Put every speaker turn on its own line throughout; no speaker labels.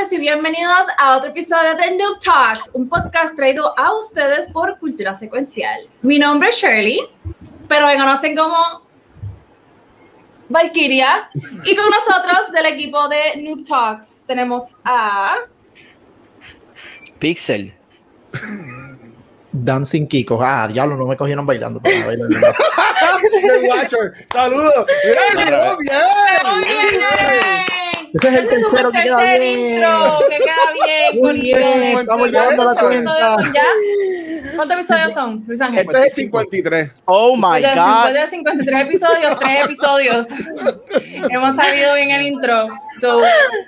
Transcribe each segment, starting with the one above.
Noches y bienvenidos a otro episodio de Noob Talks, un podcast traído a ustedes por Cultura Secuencial. Mi nombre es Shirley, pero me conocen como Valkyria. Y con nosotros del equipo de Noob Talks tenemos a...
Pixel.
Dancing Kiko. Ah, diablo, no me cogieron bailando.
The Watcher. Saludos. ¡Bien, bien!
Ese es el
Este es
tercero
el
que queda
tercer
bien.
intro, que queda bien,
Muy
Corillo.
bien, estamos llevando la
¿Cuántos
cuenta.
episodios son ya? ¿Cuántos episodios son, Luis Ángel?
Este es el 53.
Oh my
de-
god.
después de 53 episodios, 3 episodios. Hemos salido bien el intro. So,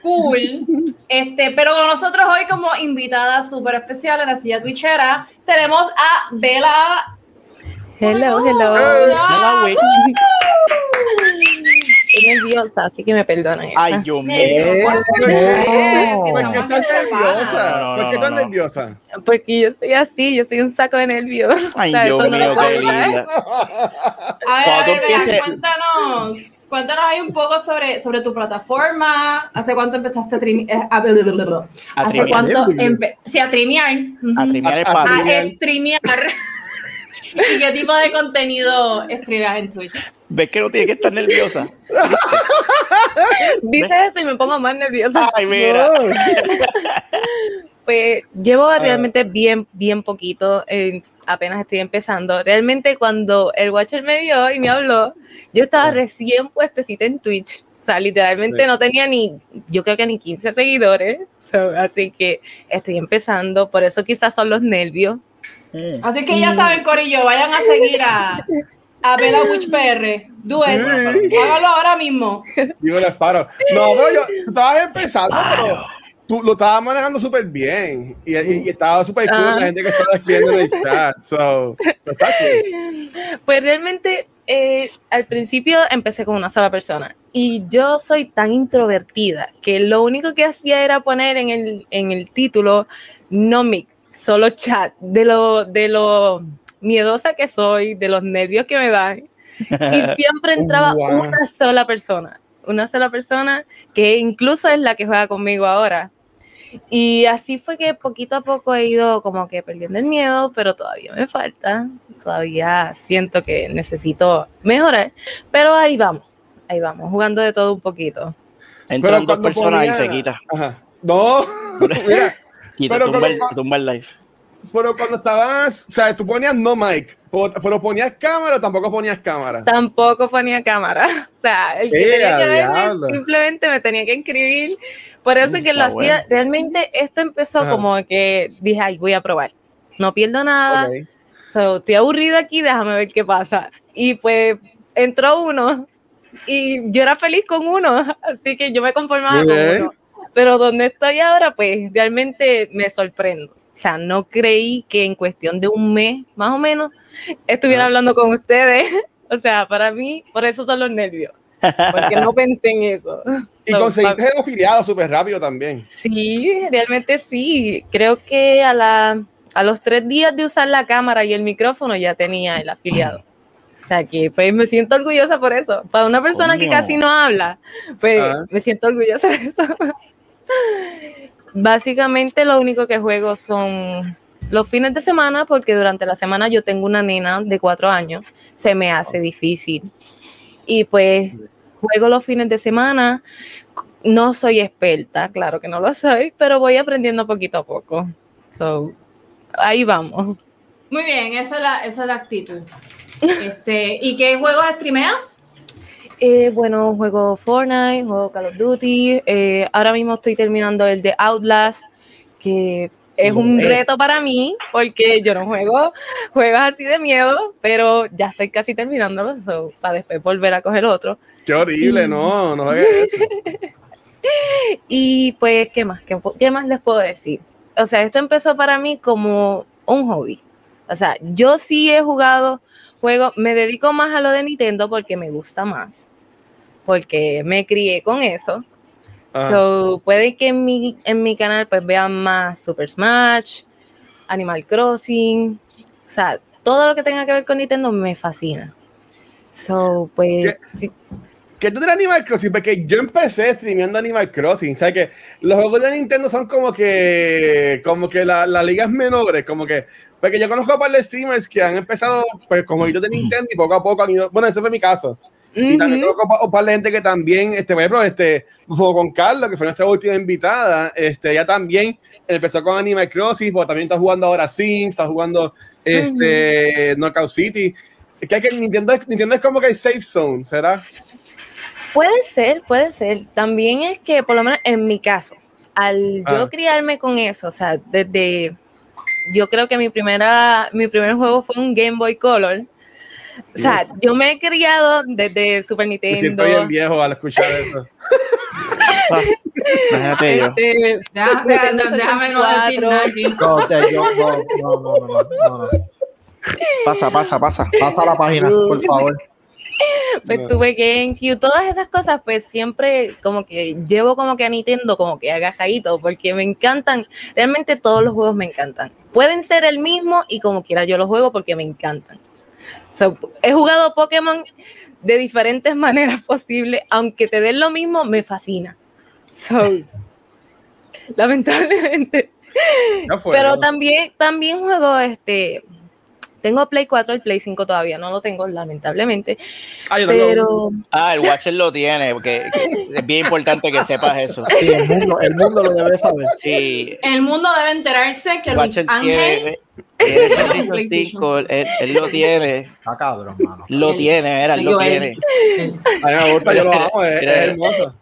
cool. Este, pero con nosotros hoy como invitada súper especial en la silla twitchera, tenemos a Bella.
Hello, hello.
Hola, güey.
Estoy nerviosa, así que me perdonan. esa.
Ay, Dios mío.
Eh,
¿Por
no.
qué estás nerviosa?
No, no,
¿Por qué estás nerviosa?
Porque yo soy así, yo soy un saco de nervios.
Ay, Dios mío, qué linda.
A ver, a ver,
empieces-
cuéntanos, cuéntanos ahí un poco sobre, sobre tu plataforma. ¿Hace cuánto empezaste a streamear? ¿Hace
streamear.
cuánto empe sí, a streamear?
A trimear
A- a-
papi.
a streamear. ¿Y qué tipo de contenido streameas en Twitch?
¿Ves que no tiene que estar nerviosa?
Dice eso y me pongo más nerviosa.
Ay, mira.
Pues llevo realmente bien, bien poquito. eh, apenas estoy empezando. Realmente cuando el Watcher me vio y me habló, yo estaba recién puestecita en Twitch. O sea, literalmente
Sí.
no tenía ni, yo creo que ni 15 seguidores. So, así que estoy empezando. Por eso quizás son los nervios.
Así que ya saben, Corillo, vayan a seguir a, a Bella Witch PR. It.
Sí.
Hágalo ahora mismo.
Digo, les paro. No, pero yo, tú estabas empezando, pero tú lo estabas manejando súper bien. Y, y- y estaba súper cool
Ah.
la gente que estaba escribiendo en el chat. So, está cool.
Pues realmente eh, al principio empecé con una sola persona y yo soy tan introvertida que lo único que hacía era poner en el, en el título no mic, solo chat, de lo, de lo miedosa que soy, de los nervios que me dan. Y siempre entraba
Wow.
una sola persona, una sola persona que incluso es la que juega conmigo ahora. Y así fue que poquito a poco he ido como que perdiendo el miedo, pero todavía me falta. Todavía siento que necesito mejorar, pero ahí vamos, ahí vamos, jugando de todo un poquito.
Entran dos personas y se quita.
Ajá. No, mira,
Quita,
Pero
tumba, el,
cuando-
tumba el live.
pero cuando estabas, o sea, tú ponías no mic, pero, ponías cámara o tampoco ponías cámara.
Tampoco ponía cámara, o sea, el que
¡Eh,
tenía que verme simplemente me tenía que escribir. Por eso que lo
Está
hacía,
bueno.
realmente esto empezó
Ajá.
como que dije, ay, voy a probar. No pierdo nada,
Ok.
So, estoy aburrida aquí, déjame ver qué pasa. Y pues entró uno y yo era feliz con uno, así que yo me conformaba
Muy
con
bien.
uno. Pero donde estoy ahora, pues realmente me sorprendo. O sea, no creí que en cuestión de un mes, más o menos, estuviera
Ah.
hablando con ustedes. O sea, para mí, por eso son los nervios. Porque no pensé en eso.
Y
So,
conseguiste el afiliado súper rápido también.
Sí, realmente sí. Creo que a, la, a los tres días de usar la cámara y el micrófono ya tenía el afiliado. O sea que pues me siento orgullosa por eso. Para una persona que casi no habla, pues
Ah.
me siento orgullosa de eso. Básicamente lo único que juego son los fines de semana porque durante la semana yo tengo una nena de cuatro años. Se me hace difícil. Y pues juego los fines de semana. No soy experta, claro que no lo soy, pero voy aprendiendo poquito a poco. So, ahí vamos.
Muy bien, esa es la, esa es la actitud. Este, ¿Y qué juegos streameas?
Eh, bueno, juego Fortnite, juego Call of Duty. eh, ahora mismo estoy terminando el de Outlast, que es un reto para mí, porque yo no juego juegos así de miedo, pero ya estoy casi terminándolo, so, para después volver a coger otro.
Qué horrible, no, no hagas eso.
Y pues, ¿qué más? ¿Qué, qué más les puedo decir? O sea, esto empezó para mí como un hobby. O sea, yo sí he jugado juego, me dedico más a lo de Nintendo porque me gusta más. Porque me crié con eso.
Ah.
So, puede que en mi, en mi canal pues vean más Super Smash, Animal Crossing, o sea, todo lo que tenga que ver con Nintendo me fascina. So, pues,
¿Qué?
sí,
¿Qué tú de Animal Crossing? Porque yo empecé streameando Animal Crossing. ¿Sabes que Los juegos de Nintendo son como que, como que la- las ligas menores, como que. Porque yo conozco a par de streamers que han empezado pues, con jueguitos de Nintendo y poco a poco han ido. Bueno, ese fue mi caso. Y también conozco un par de gente que también, este, por ejemplo, este, con Carlos, que fue nuestra última invitada, este, ella también empezó con Animal Crossing, porque también está jugando ahora Sims, está jugando este, Knockout City. Es que, hay que Nintendo, Nintendo es como que hay safe zone, ¿será?
Puede ser, puede ser. También es que, por lo menos en mi caso, al
Ah.
yo criarme con eso, o sea, desde, yo creo que mi primera, mi primer juego fue un Game Boy Color. O sea, yo me he criado desde Super
Me
Nintendo.
siento bien viejo al escuchar eso.
Yo.
este,
déjame no decir nada aquí.
No, te- yo- no, no, no, no, no, no.
Pasa, pasa, pasa.
Pasa la página, por favor.
pues tuve GameCube, todas esas cosas, pues siempre como que llevo como que a Nintendo como que agajadito, porque me encantan, realmente todos los juegos me encantan. Pueden ser el mismo y como quiera yo los juego porque me encantan. So, he jugado Pokémon de diferentes maneras posibles, aunque te den lo mismo, me fascina. So, lamentablemente. Pero también, también juego este. Tengo Play 4 y Play 5 todavía, no lo tengo, lamentablemente.
Ah, yo tengo-
Pero
Ah, el Watcher lo tiene, porque es bien importante que sepas eso.
Sí, el mundo, el mundo lo debe saber.
Sí,
El mundo debe enterarse que Luis
Watcher
Ángel
tiene, tiene
tiene
PlayStation
PlayStation
5, él, él lo tiene,
Está cabrón, mano.
lo tiene, era, él lo tiene.
A mí me gusta, yo lo amo, es, es hermoso.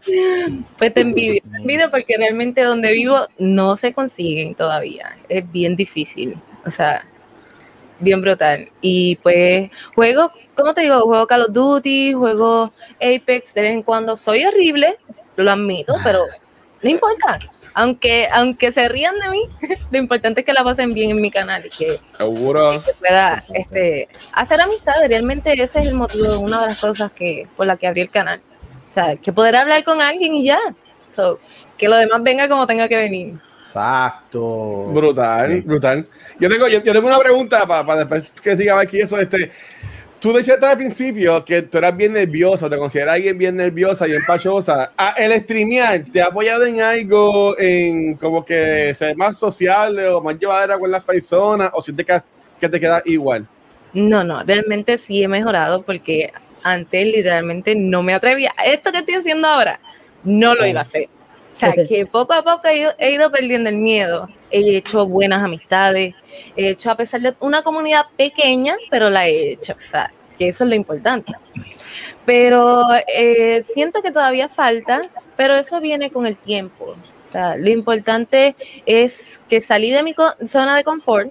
pues te envidio, te envidio porque realmente donde vivo no se consiguen todavía. Es bien difícil. O sea, bien brutal. Y pues juego, ¿cómo te digo? Juego Call of Duty, juego Apex de vez en cuando. Soy horrible, lo admito, pero no importa. Aunque, aunque se rían de mí, lo importante es que la pasen bien en mi canal y que
Seguro.
que pueda este, hacer amistades. Realmente ese es el motivo, una de las cosas que por la que abrí el canal. O sea, que poder hablar con alguien y ya. So, que lo demás venga como tenga que venir.
Exacto.
Brutal, brutal. Yo tengo, yo, yo tengo una pregunta para después que siga aquí eso. Este, tú decías al principio que tú eras bien nervioso, te consideras alguien bien nerviosa y empachosa. Ah, ¿El streamear te ha apoyado en algo, en como que ser más sociable o más llevadera con las personas o sientes que, que te queda igual?
No, no, realmente sí he mejorado porque antes literalmente no me atrevía. Esto que estoy haciendo ahora, no lo iba a hacer. O sea, que poco a poco he ido, he ido perdiendo el miedo. He hecho buenas amistades, he hecho a pesar de una comunidad pequeña, pero la he hecho. O sea, que eso es lo importante. Pero eh, siento que todavía falta, pero eso viene con el tiempo. O sea, lo importante es que salí de mi zona de confort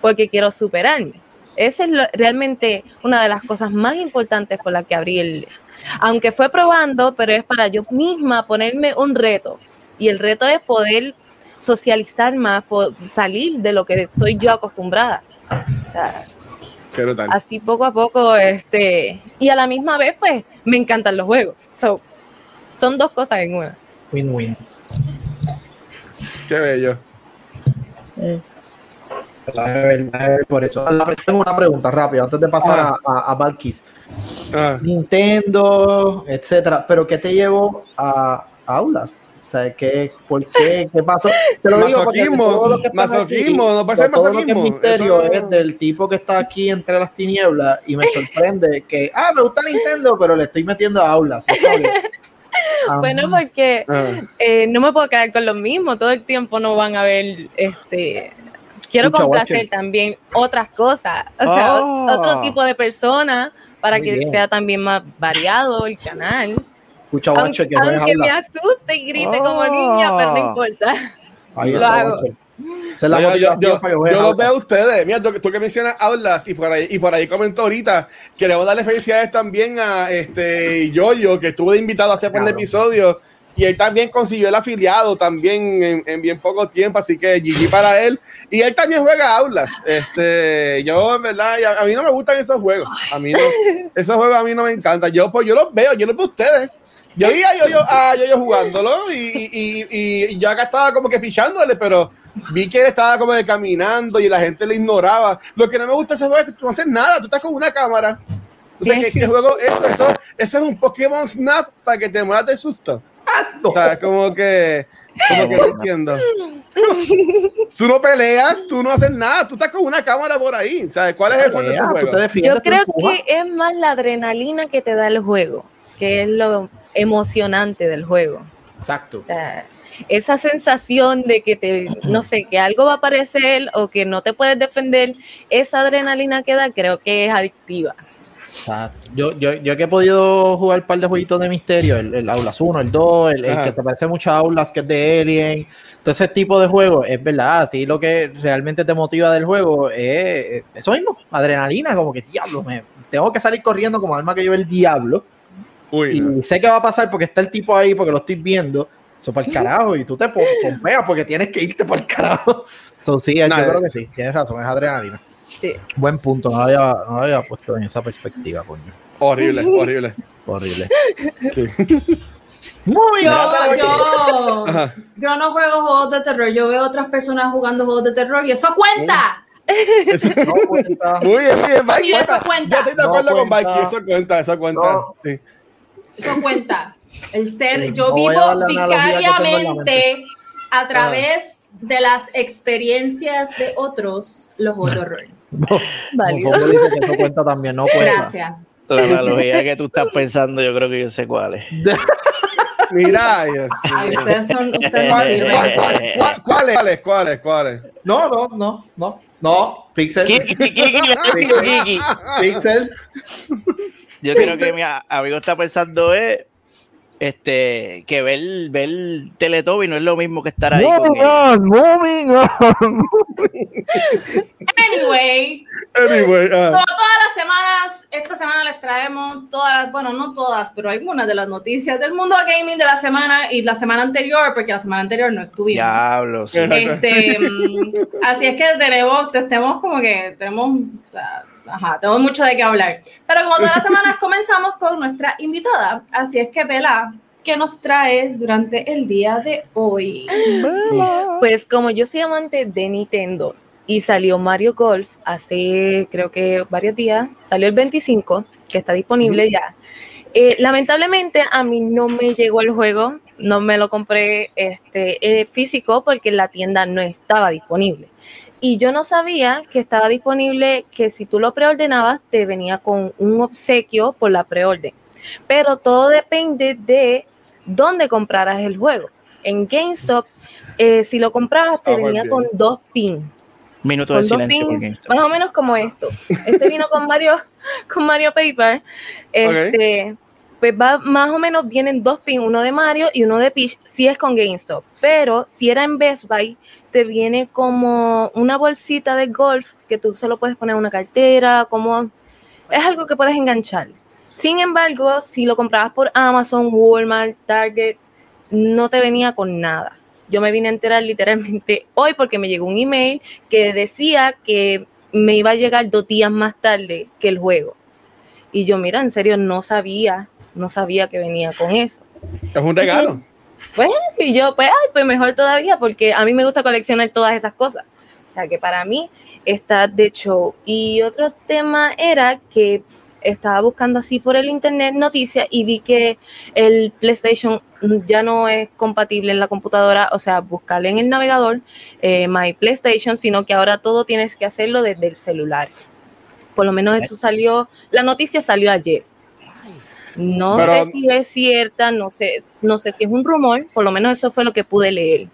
porque quiero superarme. Esa es lo- realmente una de las cosas más importantes por las que abrí el... Aunque fue probando, pero es para yo misma ponerme un reto. Y el reto es poder socializar más, po- salir de lo que estoy yo acostumbrada. O sea,
Qué brutal.
así poco a poco, este, y a la misma vez, pues, me encantan los juegos. So, son dos cosas en una.
Win-win.
Qué bello.
Ver Por eso. Tengo una pregunta rápida antes de pasar
Ah.
a, a, a Valkis.
Ah,
Nintendo, etcétera. Pero ¿qué te llevó a, Outlast? O sea, ¿qué, ¿por qué? ¿Qué pasó? Te lo digo
Masoquismo,
están
masoquismo,
aquí,
no puede ser masoquismo,
misterio
eso-
es del tipo que está aquí entre las tinieblas y me sorprende que, ah, me gusta Nintendo, pero le estoy metiendo a Outlast. Ah,
Bueno, porque
ah.
eh, no me puedo quedar con lo mismo, todo el tiempo no van a ver, este, quiero complacer también otras cosas, o sea,
Oh.
otro tipo de personas para
Muy
que
bien.
sea también más variado el canal.
Escucha,
Aunque,
que
aunque me asuste y grite como
Oh.
niña, pero no importa.
Ahí
lo hago.
Es la
Yo- yo, yo- yo los veo a ustedes. Mira, tú, tú que mencionas Outlast y por ahí, y por ahí comentó ahorita, queremos darle felicidades también a este Yoyo, que estuvo de invitado hace par de episodios y él también consiguió el afiliado también en, en bien poco tiempo, así que GG para él. Y él también juega aulas. Este, yo, en verdad, a, a mí no me gustan esos juegos. A mí no, esos juegos a mí no me encantan. Yo, pues, yo los veo, yo los veo a ustedes. Yo vi a yo, yo, a yo, yo jugándolo y, y, y, y yo acá estaba como que pichándole, pero vi que él estaba como que caminando y la gente le ignoraba. Lo que no me gusta de ese juego es que tú no haces nada, tú estás con una cámara. Entonces, ¿qué, qué juego? Eso, eso, eso es un Pokémon Snap para que te mueras de susto. O sea, como que, como que no entiendo. Tú no peleas, tú no haces nada, tú estás con una cámara por ahí. ¿Sabes cuál es el fondo de ese juego?
Yo creo que es más la adrenalina que te da el juego, que es lo emocionante del juego.
Exacto.
O sea, esa sensación de que te, no sé, que algo va a aparecer o que no te puedes defender, esa adrenalina que da creo que es adictiva.
Yo, yo, yo que he podido jugar un par de jueguitos de misterio, el, el Aulas 1, el 2, el, que se parece mucho a Aulas, que es de Alien, todo ese tipo de juegos, es verdad, a ti lo que realmente te motiva del juego es es eso mismo, adrenalina, como que diablo, me, tengo que salir corriendo como alma que lleva el diablo,
Uy, no.
y sé que va a pasar porque está el tipo ahí, porque lo estoy viendo, eso para el carajo, y tú te pom- pompeas porque tienes que irte para el carajo. So, sí, yo creo
eh.
que sí, tienes razón, es adrenalina.
Sí.
Buen punto, no lo había, no había puesto en esa perspectiva, coño.
horrible, horrible.
Horrible.
Sí.
Muy bien.
Yo, yo, yo no juego juegos de terror, yo veo otras personas jugando juegos de terror y eso cuenta.
No cuenta.
Muy bien, Mikey.
Eso
Yo
cuenta.
estoy de
No
acuerdo con. Mikey, eso cuenta, eso cuenta.
No.
Sí.
Eso cuenta. El ser,
Sí,
yo vivo vicariamente a través de las experiencias de otros los juegos de horror.
No,
Válido.
Dice que eso cuenta también, no cuenta.
Gracias.
La analogía que tú estás pensando, yo creo que yo sé cuál es.
Mira, Dios
Ay, ustedes son, ustedes no
¿Cuál,
sirven.
cuál, cuál, cuál- ¿Cuáles? ¿Cuáles? ¿Cuáles? ¿Cuáles?
No, no, no, no. No, Pixel.
Kiki, Kiki, Kiki, Kiki.
Pixel.
Yo creo que mi amigo está pensando es este que ver, ver Teletubby no es lo mismo que estar ahí con él.
moving on.
Anyway,
Anyway,
como todas las semanas, esta semana les traemos todas, las- bueno, no todas, pero algunas de las noticias del mundo gaming de la semana y la semana anterior, porque la semana anterior no estuvimos.
Diablo, sí.
Este, mm, así es que tenemos, tenemos como que tenemos, ajá, tenemos mucho de qué hablar. Pero como todas las semanas comenzamos con nuestra invitada, así es que Bela, ¿qué nos traes durante el día de hoy?
Pues como yo soy amante de Nintendo y salió Mario Golf hace creo que varios días, salió el 25, que está disponible ya. Eh, lamentablemente a mí no me llegó el juego, no me lo compré este, eh, físico porque la tienda no estaba disponible. Y yo no sabía que estaba disponible, que si tú lo preordenabas te venía con un obsequio por la preorden. Pero todo depende de dónde compraras el juego. En GameStop, eh, si lo comprabas, te
Ah, muy
venía
bien.
con dos pins.
Minuto de
Con dos
silencio GameStop.
más o menos como esto. Este vino con Mario, con Mario Paper. Este, Pues va, más o menos vienen dos pins, uno de Mario y uno de Peach, si es con GameStop. Pero si era en Best Buy, te viene como una bolsita de golf que tú solo puedes poner en una cartera, como es algo que puedes enganchar. Sin embargo, si lo comprabas por Amazon, Walmart, Target, no te venía con nada. Yo me vine a enterar literalmente hoy porque me llegó un email que decía que me iba a llegar dos días más tarde que el juego. Y yo, mira, en serio, no sabía, no sabía que venía con eso.
Es un regalo.
Y yo, pues, ay, pues mejor todavía, porque a mí me gusta coleccionar todas esas cosas. O sea, que para mí está de show. Y otro tema era que estaba buscando así por el internet noticias y vi que el PlayStation ya no es compatible en la computadora, o sea, buscarle en el navegador eh, My PlayStation, sino que ahora todo tienes que hacerlo desde el celular. Por lo menos eso salió, la noticia salió ayer. No
Pero-
sé si es cierta, no sé, no sé si es un rumor, por lo menos eso fue lo que pude leer.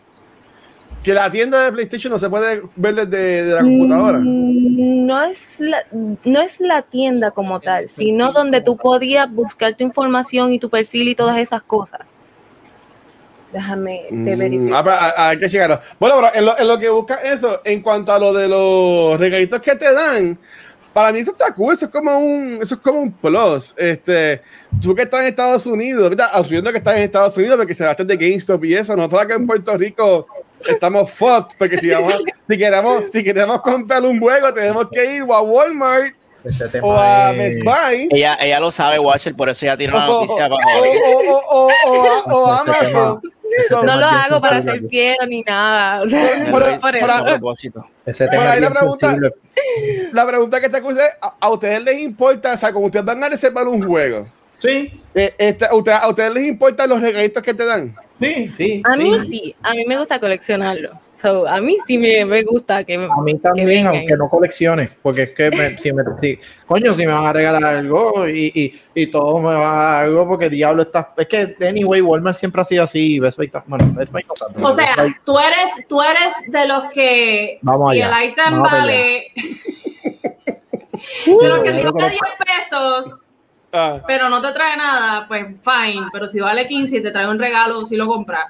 Que la tienda de PlayStation no se puede ver desde de la computadora.
Mm, No es la, no es la tienda como tal, sino donde tú podías buscar tu información y tu perfil y todas esas cosas. Déjame te
Mm,
verifico.
ah, pero hay- hay que. Bueno, pero en lo, en lo que busca eso, en cuanto a lo de los regalitos que te dan, para mí eso está cool, eso es como un, eso es como un plus. Este, tú que estás en Estados Unidos, asumiendo que estás en Estados Unidos porque se gastan de GameStop y eso, nosotros acá en Puerto Rico estamos fucked porque si, vamos, si queremos, si queremos comprar un juego, tenemos que ir a Walmart
Ese tema
o a Best Buy
Ella, ella lo sabe, Watcher, por eso tiene una
o,
noticia para
o, a
Ese tema-
Amazon.
ese
No
lo hago para ser fiero ni nada. o sea,
Pero-
por
pero-
eso.
a propósito.
Ese
Por ahí la pregunta-. La pregunta que te acuse es, ¿a, a ustedes les importa, o sea, como ustedes van a reservar un juego,
Sí,
eh, este, a, ustedes, ¿a ustedes les importan los regalitos que te dan?
sí, sí.
A mí
sí.
sí, a mí me gusta coleccionarlo. So, a mí sí me, me gusta que me,
A mí
que
también,
vengan.
aunque no colecciones, porque es que me, si me, si, coño, si me van a regalar algo y, y, y todo me va a dar algo, porque diablo está. Es que, anyway, Walmart siempre ha sido así. y Best Buy, bueno, Best Buy no
O sea,
Best Buy-
tú eres, tú eres de los que
Vamos
si
allá,
el item vale. de los que si vale
creo
10 pesos,
Ah,
pero no te trae nada, pues fine. Pero si vale 15 y te trae un regalo, si lo compras.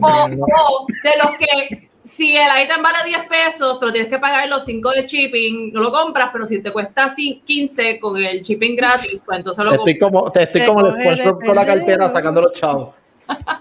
O,
No.
o de los que si el item vale 10 pesos, pero tienes que pagar los 5 de shipping, no lo compras, pero si te cuesta así 15 con el shipping gratis, pues entonces lo
Estoy
compras.
como, te estoy
Te
como el SpongeBob con la cartera sacando los chavos.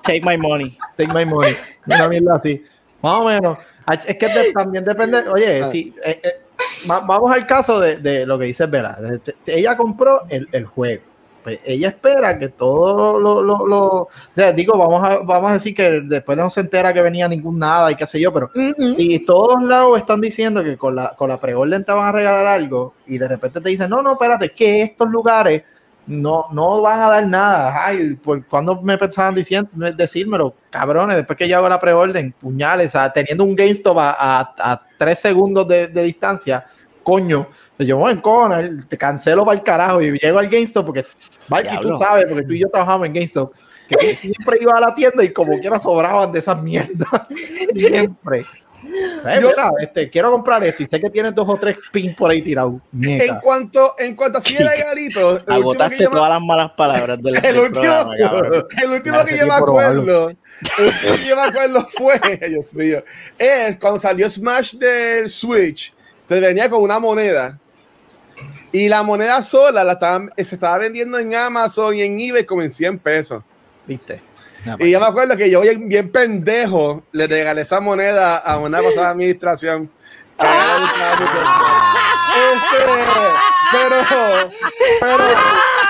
Take my money.
Take my money. Una mierda así. Más o menos. Ay, Es que de- también depende. Oye,
Ah.
si, eh, eh, va- vamos al caso de, de lo que dice. Este, Ella compró el, el juego. Pues ella espera que todo lo, lo, lo- O sea, digo, vamos a, vamos a decir que después no se entera que venía ningún nada y qué sé yo, pero si todos lados están diciendo que con la, con la preorden te van a regalar algo y de repente te dicen, no, no, espérate, es que estos lugares no, no van a dar nada. Ay, ¿por cuando me pensaban diciendo, decírmelo? Cabrones, después que yo hago la preorden, puñales, sea, teniendo un GameStop a, a, a tres segundos de, de distancia, coño, yo voy en cona, te cancelo para el carajo y llego al GameStop porque, Mikey, tú sabes, porque tú y yo trabajamos en GameStop, que tú siempre iba a la tienda y como quiera sobraban de esas mierdas. siempre. Eh,
Yo-
mira, este, quiero comprar esto y sé que tienes dos o tres pins por ahí tirados.
En cuanto, en cuanto a 100 regalitos, el último que
Agotaste
yo me-
todas las malas palabras del,
el
del
último, el último que yo me acuerdo, el último que yo me acuerdo fue, Dios mío, es cuando salió Smash del Switch, te venía con una moneda y la moneda sola la estaban, se estaba vendiendo en Amazon y en eBay como en 100 pesos.
¿Viste?
Y yo me acuerdo que yo bien, bien pendejo le regalé esa moneda a una pasada administración. Que a ella le gustaba mucho. Este, pero, pero,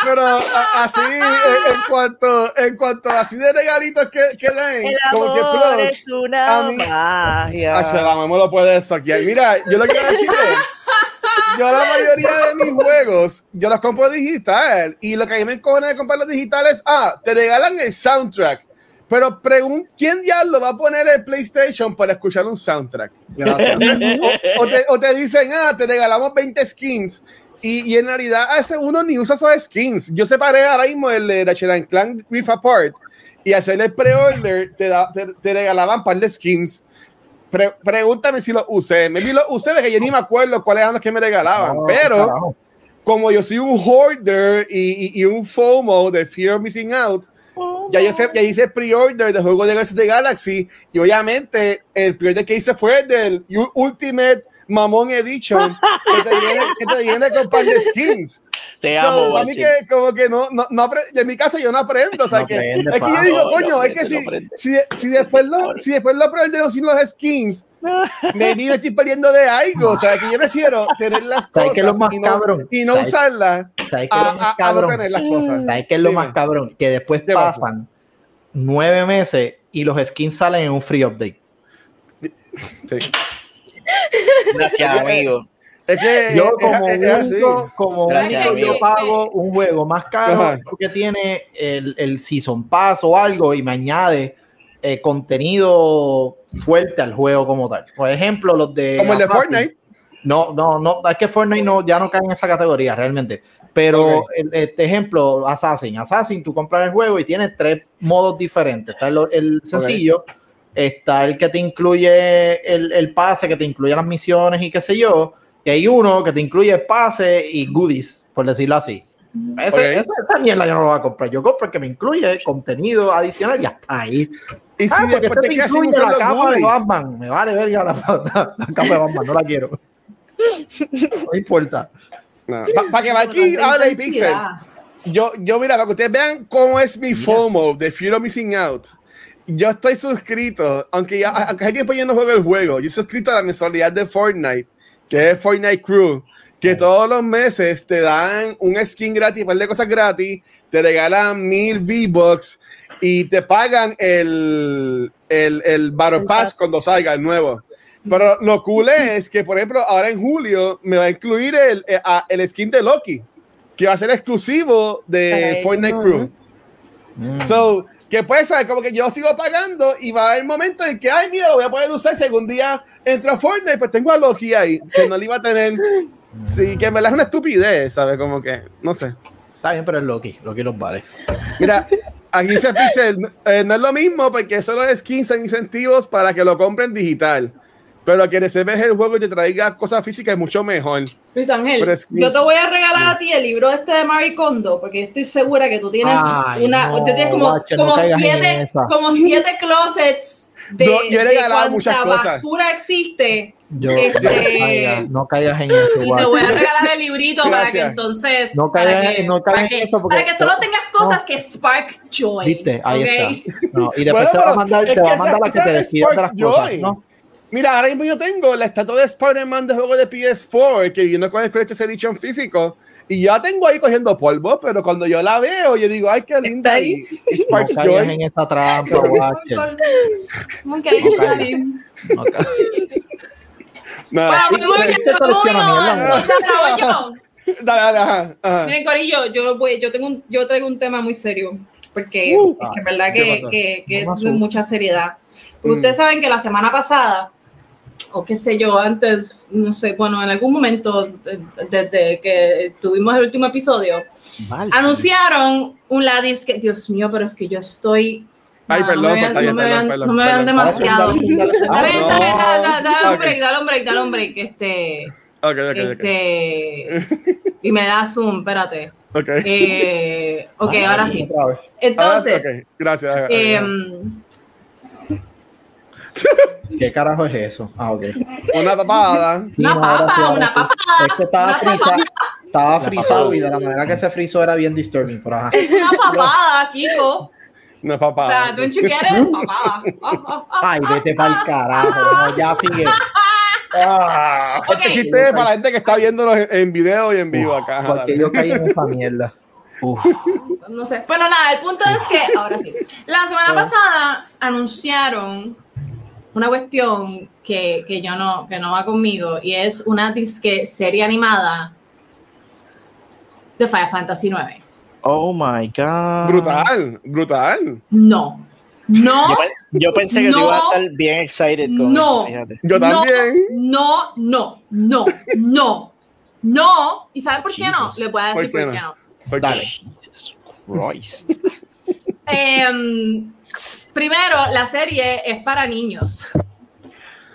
pero así, en, en cuanto, en cuanto así de regalitos que, que den, como que plus,
una
a mí-
magia.
Ay, mamá lo puede saquear. Mira, yo lo que quiero decir es, yo la mayoría de mis juegos, yo los compro digital y lo que a mí me encojona de comprarlos digitales, ah, te regalan el soundtrack. Pero ¿quién diablo va a poner el PlayStation para escuchar un soundtrack? O, o te, o te dicen, ah, te regalamos 20 skins. Y, y en realidad, ese uno ni usa esos skins. Yo separé ahora mismo el de Ratchet and Clank Rift Apart y hacer el pre-order te, te, te regalaban un par de skins. Pre- pregúntame si los usé. Maybe los usé, porque yo ni me acuerdo cuáles eran los que me regalaban.
No,
pero
carajo.
como yo soy un hoarder y, y- y un FOMO de Fear of Missing Out, ya yo sé, ya hice pre-order del juego de of the Galaxy y obviamente el pre-order que hice fue el del Ultimate Mamón Edition que te viene, que te viene con par de skins.
Te
So,
amo,
a mí que como que no, no, no en mi caso yo no aprendo, o sea
No
que
aprende,
es que yo digo, coño,
no
es que si, si, si después lo, si después lo preordeno sin los skins, me me estoy perdiendo de algo, o sea que yo prefiero tener las
¿Sabes
cosas
lo más
y no,
cabrón?
y no
¿Sabes-
usarlas
¿Sabes lo
a,
más
a- a no
cabrón?
tener las cosas.
¿Sabes qué es lo
Dime.
más cabrón? Que después pasan nueve meses y los skins salen en un free update.
Sí.
Gracias, amigo.
Es que
Yo como
es- es así.
único, como
Gracias,
único, yo pago un juego más caro
Ajá.
porque tiene el, el Season Pass o algo y me añade eh, contenido fuerte al juego como tal. Por ejemplo, los de
Como el de
Assassin.
Fortnite.
No, no, no, es que Fortnite no, ya no cae en esa categoría realmente. Pero el- este ejemplo, Assassin. Assassin, tú compras el juego y tiene tres modos diferentes. Está el, el sencillo, está el que te incluye el, el pase, que te incluye las misiones y qué sé yo. Y hay uno que te incluye pase y goodies, por decirlo así. Ese,
Ok.
esa, esa mierda yo no lo voy a comprar. Yo compro el que me incluye contenido adicional y hasta ahí.
Y si
Ah,
después
este
te quedas sin
incluye
usar
la capa de. Batman. Me vale ver ya la, la, la capa de Batman, no la quiero. No importa.
Para que Valky hable y Pixel. Yo, yo, mira, para que ustedes vean cómo es mi FOMO de Fear of Missing Out. Yo estoy suscrito, aunque ya aunque hay tiempo yo no juego el juego, yo estoy suscrito a la mensualidad de Fortnite, que es Fortnite Crew, que todos los meses te dan un skin gratis, un par de cosas gratis, te regalan mil V-Bucks y te pagan el, el, el Battle Pass cuando salga el nuevo. Pero lo cool es que, por ejemplo, ahora en julio me va a incluir el, eh, el skin de Loki, que va a ser exclusivo de Fortnite Crew.
Mm.
So, que puede ser como que yo sigo pagando y va a haber momentos en que, ay, mira, lo voy a poder usar si algún día entro a Fortnite, pues tengo a Loki ahí, que no le iba a tener. Sí, que en verdad es una estupidez, ¿sabes? Como que, no sé.
Está bien, pero es Loki. Loki los vale.
Mira, aquí se Pixel, eh, no es lo mismo porque solo es 15 incentivos para que lo compren digital. Pero que recibes el juego y te traiga cosas físicas es mucho mejor.
Luis Ángel,
es que-
yo te voy a regalar a ti el libro este de Marie Kondo, porque estoy segura que tú tienes
Ay,
una,
no,
tú tienes como,
guacho, no
como
en
siete, como siete closets de,
No, yo he
de
regalado
cuánta
muchas cosas.
basura existe.
Yo,
Este-
no, caigas, no en eso,
Y te voy a regalar el librito para que
Gracias.
entonces
No
para
caigas-
que,
no
para
en
que-
eso porque-
para que solo tengas cosas que spark joy.
Viste, ahí
¿ok?
está. No, y después
Bueno,
te va a mandar, te va
que
a mandar la que te decidas de las cosas,
Joy.
¿no?
Mira, ahora mismo yo tengo la estatua de Spider-Man de juego de PS4 que viene con el Collector's Edition físico. Y ya tengo ahí cogiendo polvo, pero cuando yo la veo, yo digo, ay, qué linda.
ahí.
Y, y
No
Sparks
caigas
Joy.
en esa trampa, guacho.
Ok,
caigas.
está bien.
No caigas.
Nada.
Bueno, muy bien,
Se
muy
colecciona
bien.
mierda.
Entonces, ahora yo.
Dale, dale, ajá, ajá.
Miren, Corillo, yo, voy, yo, tengo un, yo traigo un tema muy serio, porque
Uh,
es que en verdad
¿qué
que,
pasó?
que, que
No me
es de
asustes.
mucha seriedad. Porque
Mm.
ustedes saben que la semana pasada, o qué sé yo, antes, no sé, bueno, en algún momento, eh, desde que tuvimos el último episodio,
Vale.
anunciaron un Ladis que, Dios mío, pero es que yo estoy...
Ay,
no,
perdón,
no me vean, demasiado.
Dale, dale,
un break, dale un break, dale un break, este,
Ok, ok, ok.
este, y me da zoom, espérate.
Ok.
Eh,
Ah,
ahora sí. Entonces,
sí, ok, Gracias.
¿Qué carajo es eso? Ah, ok.
Una tapada.
Una
no,
papa,
sí,
una papada,
Es que estaba frisado, estaba frisado y de la manera que se frizó era bien disturbing, pero ajá.
es una papada, Kiko.
Una
O
papada.
sea, don't you get it? Papada.
Ay, vete para el carajo, no, ya sigue.
Ah,
Ok.
Este chiste es para la gente que está viéndonos en, en video y en vivo acá.
Porque yo caí en esa mierda. Uf.
No sé. Bueno, nada, el punto es que, ahora sí. La semana pasada anunciaron una cuestión que, que yo no, que no va conmigo y es una disque serie animada de Final Fantasy IX.
Oh my god.
Brutal, brutal.
No. No.
Yo, pe- yo pensé que tú
No.
ibas a estar bien excited con
No.
eso.
Yo también.
No, no, no, no, no. ¿Y saben por qué no? Les voy a decir
¿Por
por
qué no?
Dale.
Jesus Christ.
Em, primero, la serie es para niños.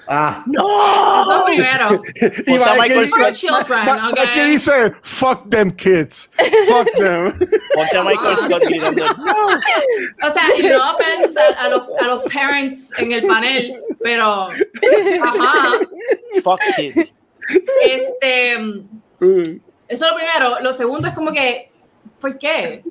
Ah,
Eso primero.
Y va,
Michael Scott.
children,
va-
ok.
va que dice, fuck them kids. Fuck them.
Ponte a Michael Scott gritando.
O sea, y no offense a, a los, a los parents en el panel, pero, ajá,
Fuck kids.
este,
Mm.
eso es lo primero. Lo segundo es como que, ¿por qué?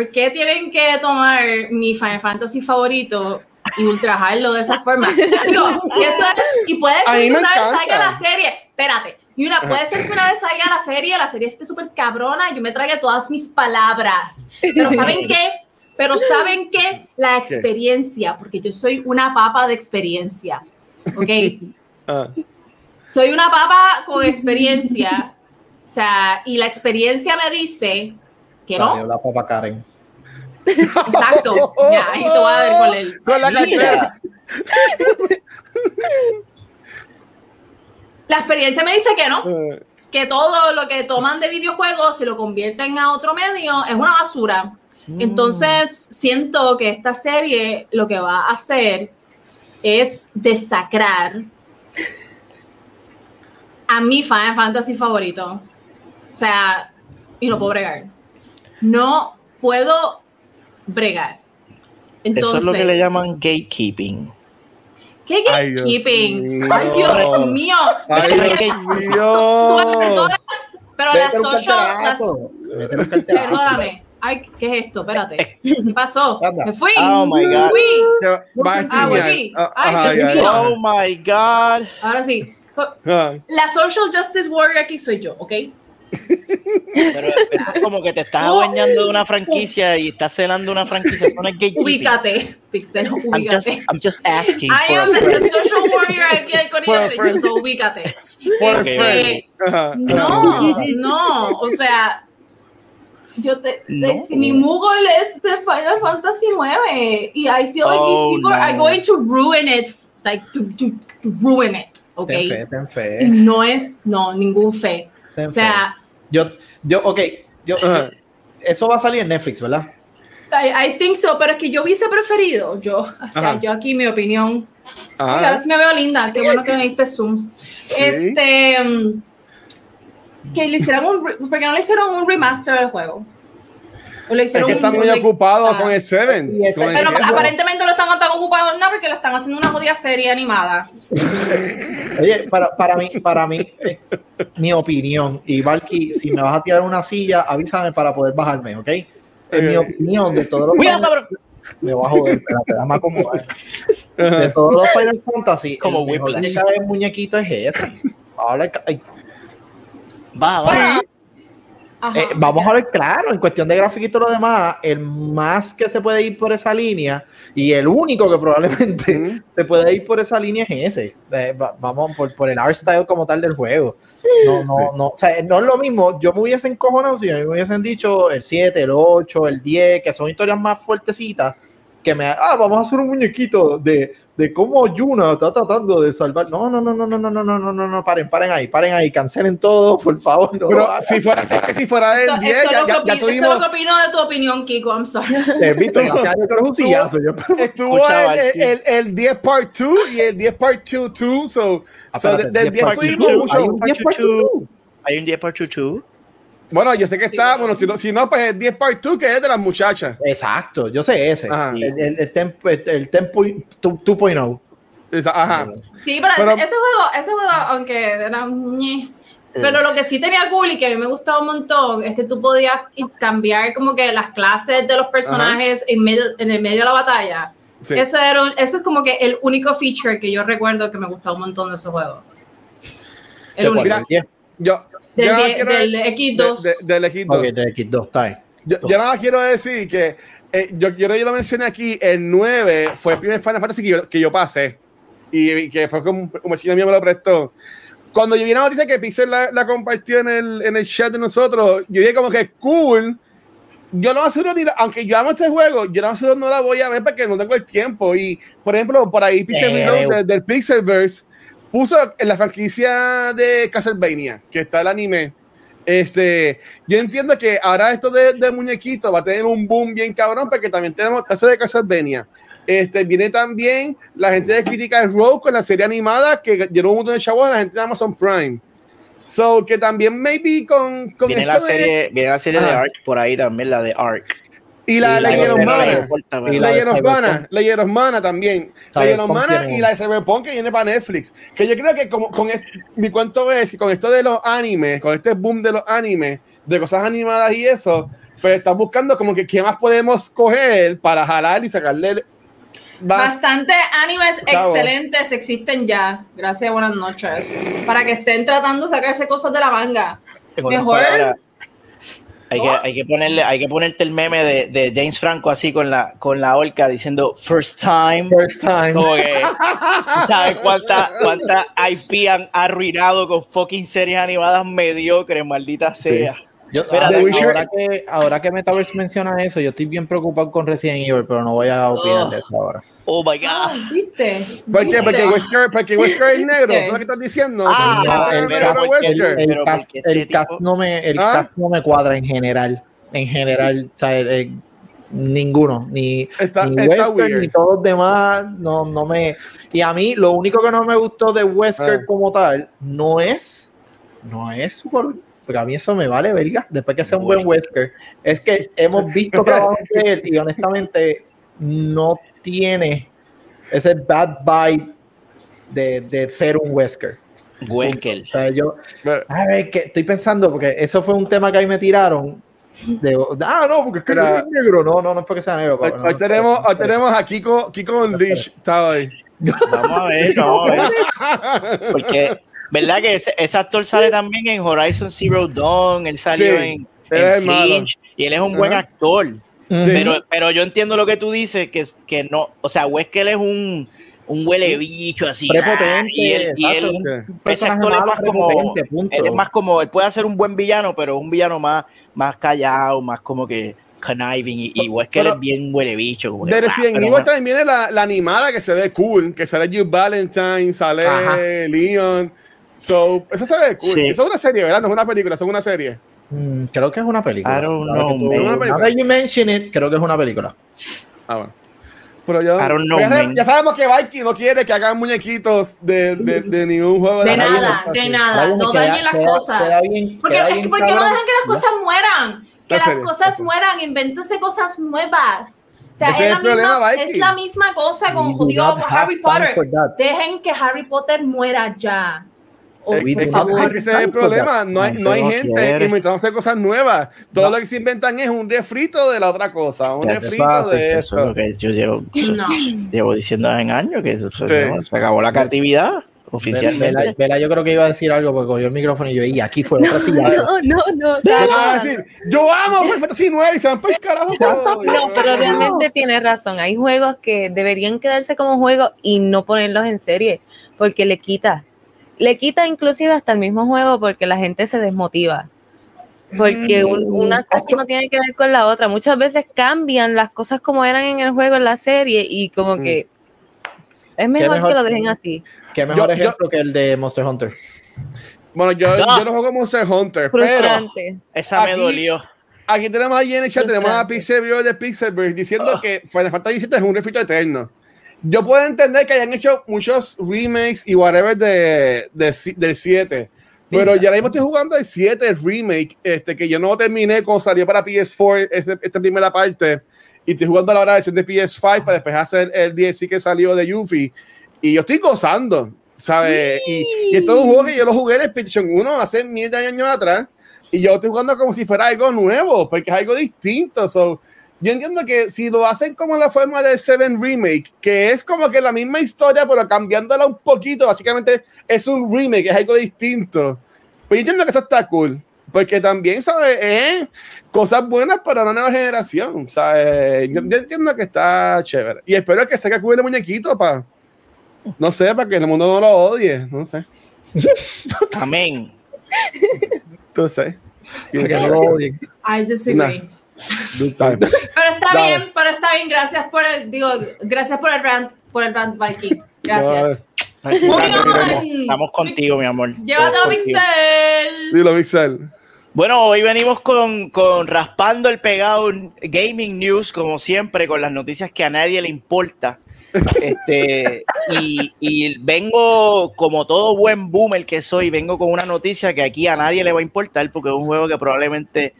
¿Por qué tienen que tomar mi Final Fantasy favorito y ultrajarlo de esa forma? Digo, y, esto es- y puede ser que una vez salga la serie, espérate, y una, puede ser que una vez salga la serie, la serie esté súper cabrona y yo me traiga todas mis palabras. Pero ¿saben qué? Pero ¿saben qué? La experiencia, porque yo soy una papa de experiencia. ¿Ok?
Ah.
soy una papa con experiencia. O sea, y la experiencia me dice que no.
la papa Karen.
Exacto. Ya, ahí te voy a dar con él.
Con la cartera.
La experiencia me dice que no.
Eh,
Que todo lo que toman de videojuegos, si lo convierten a otro medio, es una basura. Entonces, siento que esta serie lo que va a hacer es desacrar a mi Final Fantasy favorito. O sea, y no puedo bregar. No puedo bregar. Entonces,
Eso es lo que le llaman gatekeeping.
¿Qué
Ay, Dios
gatekeeping?
mío.
Ay, Dios mío.
Ay, Dios mío.
tú me perdonas, Pero las las, perdóname. Ay, ¿qué es esto? Espérate. ¿Qué pasó? Me fui.
Oh my
Me
God.
fui.
Vas a
Ah, volví.
Ah,
Ay, Dios mío.
Oh my God.
Ahora sí.
Ah.
La social justice warrior aquí soy yo, ¿ok?
Pero es como que te estás adueñando de una franquicia y estás cenando una franquicia.
Ubícate, Pixel,
I'm just,
ubícate.
I'm just asking
I
for a
am the social warrior aquí yo,
friend.
so ubícate. Este. No, no, o sea, yo te,
No.
te- mi Moogle es de Final Fantasy 9 y I feel like
Oh,
these people are
no.
going to ruin it, like to, to, to ruin it,
Ten
okay?
fe, ten
Y
fe.
no es, no, ningún fe.
ten
O sea,
Yo, yo, ok, yo,
Ajá.
eso va a salir en Netflix, ¿verdad?
I, I think so, pero es que yo hubiese preferido, yo, o sea,
Ajá.
yo aquí mi opinión,
Ah.
Ahora sí me veo linda, qué bueno que me diste zoom.
Sí.
Este, mm, que le hicieran un, porque no le hicieron un remaster del juego. Le
Es que están muy ocupados
ah,
con el Seven.
Y ese-
con el
Pero
Seven.
aparentemente no están tan ocupados nada porque le están haciendo una jodida serie animada.
Oye, para, para mí, para mí, eh, mi opinión, y Valky, si me vas a tirar una silla, avísame para poder bajarme, ¿ok? En mi opinión, de todos los
Cuidado, cabrón.
me voy a joder, espérate, dame acomodar. De todos los Final Fantasy,
Como
el mejor en muñequito es ese. Ahora, ay,
Va, va.
Ajá,
Eh, vamos a ver, claro, en cuestión de gráfica y todo lo demás, el más que se puede ir por esa línea y el único que probablemente se puede ir por esa línea es ese. Eh, va- vamos por, por el art style como tal del juego. No, no, no, o sea, no es lo mismo. Yo me hubiese encojonado si me hubiesen dicho el 7, el 8, el 10, que son historias más fuertecitas, que me, ah, vamos a hacer un muñequito de, de cómo Yuna está tratando de salvar. No, no, no, no, no, no, no, no, no, no, no, paren, paren ahí, paren ahí, cancelen todo, por favor. No,
Pero si fuera, si fuera él, 10, ya, ya, ya,
tuvimos. Esto es lo que opino de tu opinión, Kiko, I'm sorry.
Visto, yo creo que.
Estuvo el, el, el, 10 part 2 y el 10 part 2 too, so,
ah,
so del
10
tuvimos mucho.
Hay un 10 part
2 2.
Bueno, yo sé que está, bueno, si no, si no pues el 10 Part 2 que es de las muchachas.
Exacto, yo sé ese.
Ajá.
El, el, el, tempo, el, el tempo 2.0.
Esa- Ajá.
Sí, pero,
Pero-
ese, ese juego, ese juego, aunque era ñe, pero lo que sí tenía cool y que a mí me gustaba un montón es que tú podías cambiar como que las clases de los personajes en, medio, en el medio de la batalla.
Sí.
Eso, era, un- eso es como que el único feature que yo recuerdo que me gustaba un montón de ese juego. El
¿De
único.
Mira, Yo,
Del,
quiero-
del X2.
de- de- del X2.
Ok, de X2, está ahí.
Yo, yo nada más quiero decir que eh, yo, yo, yo lo mencioné aquí, el 9 fue el primer Final Fantasy que yo, que yo pasé y, y que fue como, como si mío me lo prestó. Cuando yo vi la noticia que Pixel la, la compartió en el, en el chat de nosotros, yo dije como que cool. Yo no seguro, ni la- aunque yo amo este juego, yo no seguro no la voy a ver porque no tengo el tiempo. Y por ejemplo, por ahí Pixel
Eh.
Reload de- del Pixelverse puso en la franquicia de Castlevania, que está el anime. Este, yo entiendo que ahora esto de, de muñequito va a tener un boom bien cabrón, porque también tenemos caso de Castlevania. Este, viene también la gente de Critical Role con la serie animada que llenó un montón de chavos a la gente de Amazon Prime. So, que también maybe con, con
Viene la
de-
serie, viene la serie de. Ark por ahí también, la de Ark.
Y la
de-
Mana. Of Mana, también. Of Mana y la de Cyberpunk que viene para Netflix. Que yo creo que como, con este- mi cuento es que con esto de los animes, con este boom de los animes, de cosas animadas y eso, pues están buscando como que qué más podemos coger para jalar y sacarle.
Bastante animes
Chavo.
excelentes existen ya. Gracias, buenas noches. Para que estén tratando de sacarse cosas de la manga. Mejor.
Hay que, hay que ponerle, hay que ponerte el meme de, de James Franco así con la, con la horca diciendo first time.
First time.
Como que, ¿tú ¿sabes cuánta, cuánta IP han arruinado con fucking series animadas mediocres, maldita
Sí. Yo,
Mira,
ahora, que, ahora que Metaverse menciona eso, yo estoy bien preocupado con Resident Evil, pero no voy a opinar
Ugh.
de eso ahora.
Oh my
Ah,
god.
¿Viste?
¿Por qué? Porque Wesker, porque Wesker es negro. ¿sabes lo que estás diciendo?
Ah,
es
el,
pero
negro
cast,
porque-
Wesker.
el- cast-
este
el cast
tipo-
no me, el
¿Ah?
cast no me cuadra en general. En general, o sea, el- el- ninguno, ni,
Está-
ni
está
Wesker,
weird.
ni todos los demás, no, no me. Y a mí, lo único que no me gustó de Wesker
Ah.
como tal, no es, no es por, porque a mí eso me vale, verga, después que sea un buen Wesker, es que hemos visto trabajos de él y honestamente no tiene ese bad vibe de, de ser un Wesker.
Wesker.
O sea, yo,
Pero-
a ver, que estoy pensando, porque eso fue un tema que ahí me tiraron. De, ah, no, porque es que
Mira.
es negro. No, no, no es porque sea negro.
Hoy,
pero
hoy
no.
tenemos, hoy tenemos a Kiko, Kiko Unleashed, está hoy.
Vamos a ver, vamos a ver. Porque, ¿verdad que ese, ese actor sale también en Horizon Zero Dawn? Él salió
Sí,
en,
él
en
es.
Fringe y él es un buen
Ajá.
actor. Pero, pero yo entiendo lo que tú dices, que, que no, o sea, Wesker es un, un huele bicho así.
Prepotente,
y él, y él-
un
ese actor es más como, él es más como, él puede ser un buen villano, pero es un villano más, más callado, más como que conniving y, y Wesker
Pero-
es bien huele bicho. como que,
De Resident Evil
bueno.
también viene la, la animada que se ve cool, que sale Jill Valentine, sale
Ajá.
Leon. So, eso se ve cool.
Sí.
Eso es una serie, ¿verdad? No es una película, es una serie.
Mm, creo que es una película.
I don't
Ahora
know, man.
Una película.
now that you mention it, creo que es una película.
Ah, bueno. Pero yo,
I don't know,
ya, ya sabemos que Viking no quiere que hagan muñequitos de, de, de ningún juego
De
la
nada,
vida.
de nada.
Bien,
No dañen las
queda-
cosas.
queda bien-
Porque, es que, ¿por qué no dejan que las cosas mueran? Que
La
las
serie,
cosas mueran, invéntense cosas nuevas. O sea, es
es
la,
el problema,
misma,
Viking.
es la misma cosa con jodido Harry Potter. Dejen que Harry Potter muera ya.
Es, ese- es el problema. No hay, no hay gente hacer cosas nuevas. Todo
No.
lo que se inventan es un refrito de la otra cosa. Un
Ya,
refrito de
Eso es
eso.
lo que yo llevo,
No.
llevo diciendo en años, que eso-
Sí.
se acabó la creatividad oficialmente.
Vela, yo creo que iba a decir algo porque cogió el micrófono y yo, y aquí fue otra silla.
No, no, no.
Yo decir, yo amo Fantasy 9 y se van para el carajo. todo.
No, pero realmente tienes razón. Hay juegos que deberían quedarse como juegos y no ponerlos en serie, porque le quita. Le quita inclusive hasta el mismo juego porque la gente se desmotiva. Porque un- una cosa no tiene que ver con la otra. Muchas veces cambian las cosas como eran en el juego, en la serie, y como
Mm.
que es mejor,
mejor?
que lo dejen así.
Qué mejor
Yo- yo-
ejemplo que el de Monster Hunter.
Bueno, yo,
No.
yo no juego Monster Hunter, pero
Frustrante.
Esa me
Aquí-
dolió.
aquí tenemos ahí en el chat, tenemos a. Pixel de Pixelburg diciendo
Ah.
que Final Fantasy VII es un refrito eterno. Yo puedo entender que hayan hecho muchos remakes y whatever de, de, del 7. Pero ya mismo estoy jugando el 7, el remake, este, que yo no terminé cuando salió para PS4 este- esta primera parte. Y estoy jugando la versión de PS5 para después hacer el DLC que salió de Yuffie. Y yo estoy gozando, ¿sabes? Y, y es un juego que yo lo jugué en el PlayStation 1 hace mil de años atrás. Y yo estoy jugando como si fuera algo nuevo, porque es algo distinto. So, yo entiendo que si lo hacen como la forma del 7 Remake, que es como que la misma historia, pero cambiándola un poquito, básicamente es un remake, es algo distinto. Pues yo entiendo que eso está cool, porque también, ¿sabes? Eh, cosas buenas para la nueva generación, ¿sabes? Yo, yo entiendo que está chévere. Y espero que saque cool el muñequito para, no sé, para que el mundo no lo odie, no sé.
Amén.
Entonces,
que no lo odien.
I disagree.
Time.
Pero está
Dale.
bien, pero está bien. Gracias por el, digo, gracias por el rant, por el rant Viking. Gracias. On.
Estamos contigo, mi amor.
Llévatelo. Pixel.
Dilo, Pixel.
Bueno, hoy venimos con, con Raspando el Pegado Gaming News, como siempre, con las noticias que a nadie le importa. Este, y, y vengo, como todo buen boomer que soy, vengo con una noticia que aquí a nadie le va a importar, porque es un juego que probablemente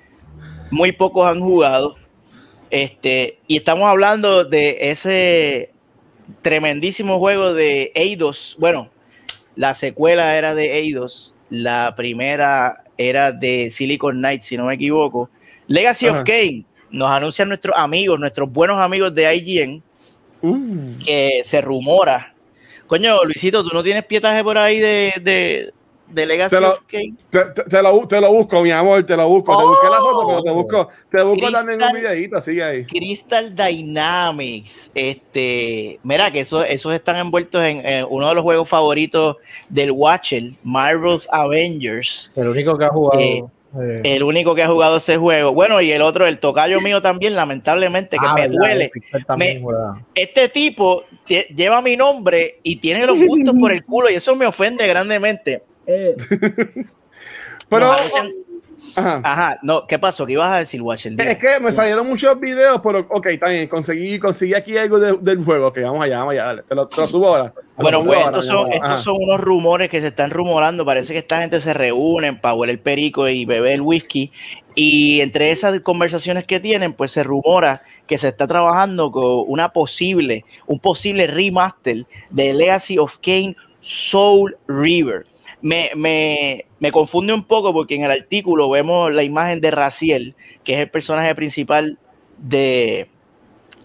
muy pocos han jugado. Este, y estamos hablando de ese tremendísimo juego de Eidos. Bueno, la secuela era de Eidos, la primera era de Silicon Knight, si no me equivoco. Legacy
Ajá.
of Kane nos anuncian nuestros amigos, nuestros buenos amigos de IGN,
Uh.
que se rumora. Coño, Luisito, ¿tú no tienes pietaje por ahí de, de, de Legacy
Te lo-
of Kane?
Te, te- te lo, te lo busco, mi amor, te lo busco. Te busqué la foto, pero te
Oh.
busco, te busco
Crystal-
también un videito, sigue ahí.
Crystal Dynamics, este, mira que esos, esos están envueltos en eh, uno de los juegos favoritos del Watcher, Marvel's Avengers.
El único que ha jugado.
Eh,
eh,
El único que ha jugado ese juego. Bueno, y el otro, el tocayo mío también, lamentablemente, que
ah,
me
verdad,
duele.
también
Me-. Este tipo lleva mi nombre y tiene los gustos por el culo y eso me ofende grandemente.
Pero,
Nos anuncian-
ajá.
Ajá, no, ¿qué pasó? ¿Qué ibas a decir, Watcher?
Es que me salieron muchos videos, pero ok, está bien, conseguí, conseguí aquí algo de- del juego. Ok, vamos allá, vamos allá, dale. Te lo, te lo subo ahora.
Bueno, pues
ahora,
estos son, estos son unos rumores que se están rumorando. Parece que esta gente se reúnen para huele el perico y beber el whisky. Y entre esas conversaciones que tienen, pues se rumora que se está trabajando con una posible, un posible remaster de Legacy of Kane Soul River. Me, me, me confunde un poco porque en el artículo vemos la imagen de Raciel, que es el personaje principal de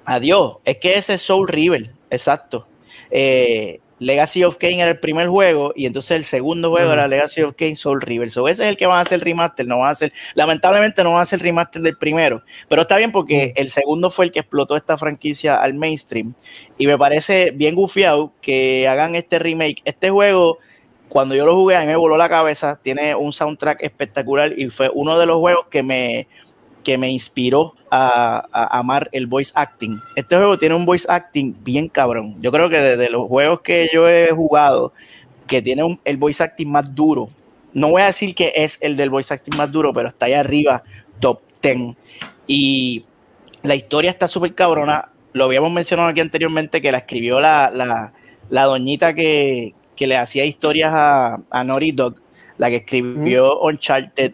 Adiós. Es que ese es Soul River, exacto. Eh, Legacy of Kane era el primer juego y entonces el segundo juego era Legacy of Kane Soul River. So ese es el que van a hacer remaster, no van a hacer, lamentablemente no van a hacer remaster del primero, pero está bien porque el segundo fue el que explotó esta franquicia al mainstream y me parece bien gufiado que hagan este remake. Este juego, cuando yo lo jugué, a mí me voló la cabeza, tiene un soundtrack espectacular y fue uno de los juegos que me, que me inspiró a, amar el voice acting. Este juego tiene un voice acting bien cabrón. Yo creo que desde los juegos que yo he jugado, que tiene un- el voice acting más duro, no voy a decir que es el del voice acting más duro, pero está ahí arriba, top 10. Y la historia está súper cabrona. Lo habíamos mencionado aquí anteriormente que la escribió la, la, la doñita que, que le hacía historias a, a Naughty Dog, la que escribió Uncharted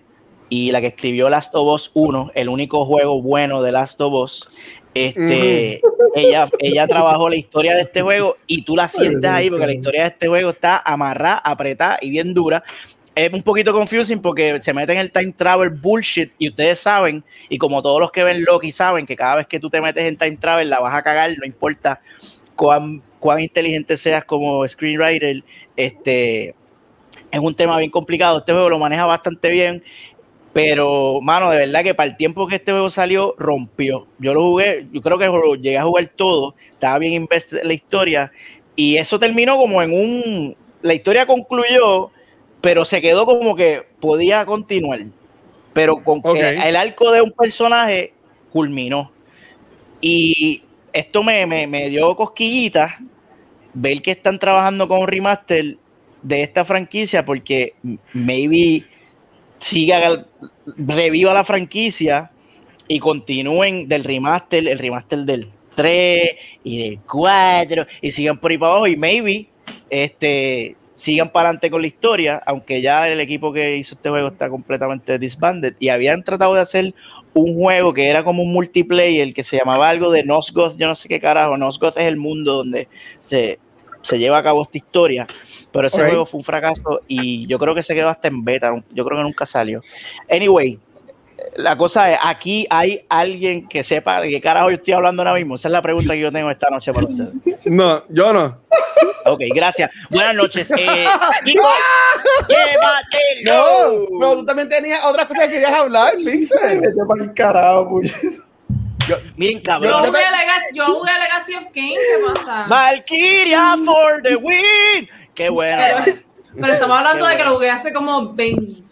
y la que escribió Last of Us 1, el único juego bueno de Last of Us. Este, ella, ella trabajó la historia de este juego y tú la sientes ahí porque la historia de este juego está amarrada, apretada y bien dura. Es un poquito confusing porque se mete en el time travel bullshit y ustedes saben, y como todos los que ven Loki saben, que cada vez que tú te metes en time travel la vas a cagar, no importa cuán, cuán inteligente seas como screenwriter, este, es un tema bien complicado. Este juego lo maneja bastante bien, pero, mano, de verdad que para el tiempo que este juego salió, rompió. Yo lo jugué, yo creo que lo llegué a jugar todo, estaba bien invested en la historia, y eso terminó como en un. La historia concluyó, pero se quedó como que podía continuar. Pero con
Ok.
eh, el arco de un personaje culminó. Y esto me, me, me dio cosquillitas ver que están trabajando con un remaster de esta franquicia porque maybe siga reviva la franquicia y continúen del remaster, el remaster del 3 y del 4 y sigan por ahí para abajo y maybe este sigan para adelante con la historia, aunque ya el equipo que hizo este juego está completamente disbanded. Y habían tratado de hacer un juego que era como un multiplayer que se llamaba algo de Nosgoth, yo no sé qué carajo, Nosgoth es el mundo donde se, se lleva a cabo esta historia, pero ese juego fue un fracaso y yo creo que se quedó hasta en beta, yo creo que nunca salió. Anyway, la cosa es, aquí hay alguien que sepa de qué carajo yo estoy hablando ahora mismo. Esa es la pregunta que yo tengo esta noche para ustedes.
No, yo no.
Ok, gracias. Buenas noches. Eh, Kiko, llévatelo.
No, pero tú también tenías otras cosas que querías hablar, Pixel.
Vete pa'l carajo.
Miren,
Yo
cabrón.
jugué, Legacy, yo jugué Legacy of Kane, ¿qué pasa?
Valkyria for the win. Qué bueno.
Pero estamos hablando de que lo jugué hace como 20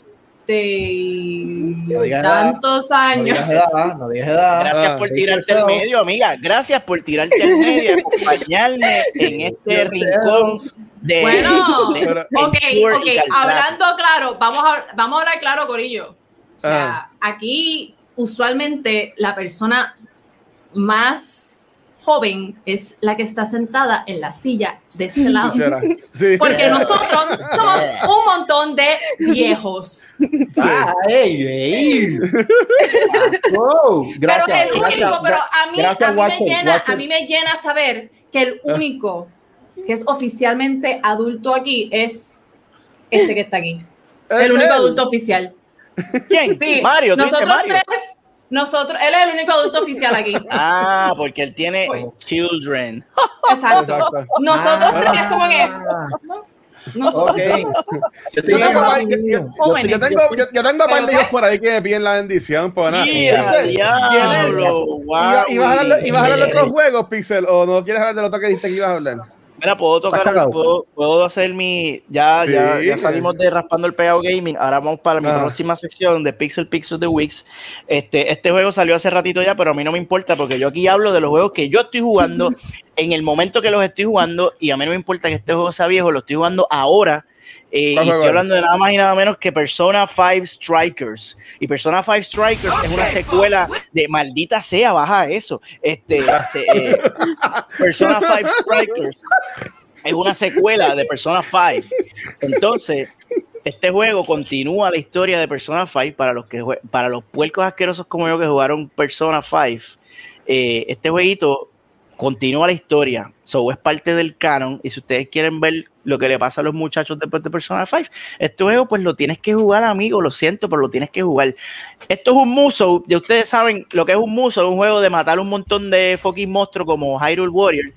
y tantos años.
digas edad, no digas edad.
Gracias por tirarte al medio, amiga. Gracias por tirarte al medio y acompañarme en este rincón de.
Bueno,
de
Ok, hablando claro, vamos a, vamos a hablar claro, Corillo. O sea,
Ah.
aquí usualmente la persona más joven es la que está sentada en la silla de este lado.
Sí.
Porque nosotros somos un montón de viejos.
Ah, ey, ey. Wow, gracias.
pero el
gracias,
único, pero a mí,
gracias,
a, mí me llena, a mí me llena saber que el único que es oficialmente adulto aquí es este que está aquí. El único adulto oficial.
¿Quién?
Sí,
Mario, ¿tú dices
nosotros
Mario?
tres, nosotros, él es el único adulto oficial aquí.
Ah, porque él tiene
Oye.
children.
Exacto.
Exacto.
Nosotros
Ah.
tres como que, ¿no? Nosotros.
Yo en
tengo, yo, tengo, par de hijos por ahí que me piden la bendición. Pues nada.
Yeah,
Pixel,
diablo,
¿Iba- ¿Ibas a hablar, ibas a hablar de otros juegos, Pixel? ¿O no quieres hablar de lo que dijiste que ibas a hablar?
Mira, puedo tocar, puedo, puedo hacer mi. Ya,
Sí.
ya, ya salimos de raspando el pegado gaming. Ahora vamos para mi
Ah.
próxima sección de Pixel Pixel de Wix. Este, este juego salió hace ratito ya, pero a mí no me importa porque yo aquí hablo de los juegos que yo estoy jugando en el momento que los estoy jugando y a mí no me importa que este juego sea viejo, lo estoy jugando ahora. Eh, y
¿Cuál juego
estoy
es?
hablando de nada más y nada menos que Persona 5 Strikers. Y Persona 5 Strikers es una secuela de maldita sea, baja eso. Este, eh, Persona 5 Strikers es una secuela de Persona 5. Entonces, este juego continúa la historia de Persona 5 para los que para los puercos asquerosos como yo que jugaron Persona 5. eh, este jueguito continúa la historia. So es parte del canon. Y si ustedes quieren ver lo que le pasa a los muchachos después de Persona 5, este juego, pues lo tienes que jugar, amigo. Lo siento, pero lo tienes que jugar. Esto es un muso. Ya ustedes saben lo que es un muso. Es un juego de matar un montón de fucking monstruos como Hyrule Warrior.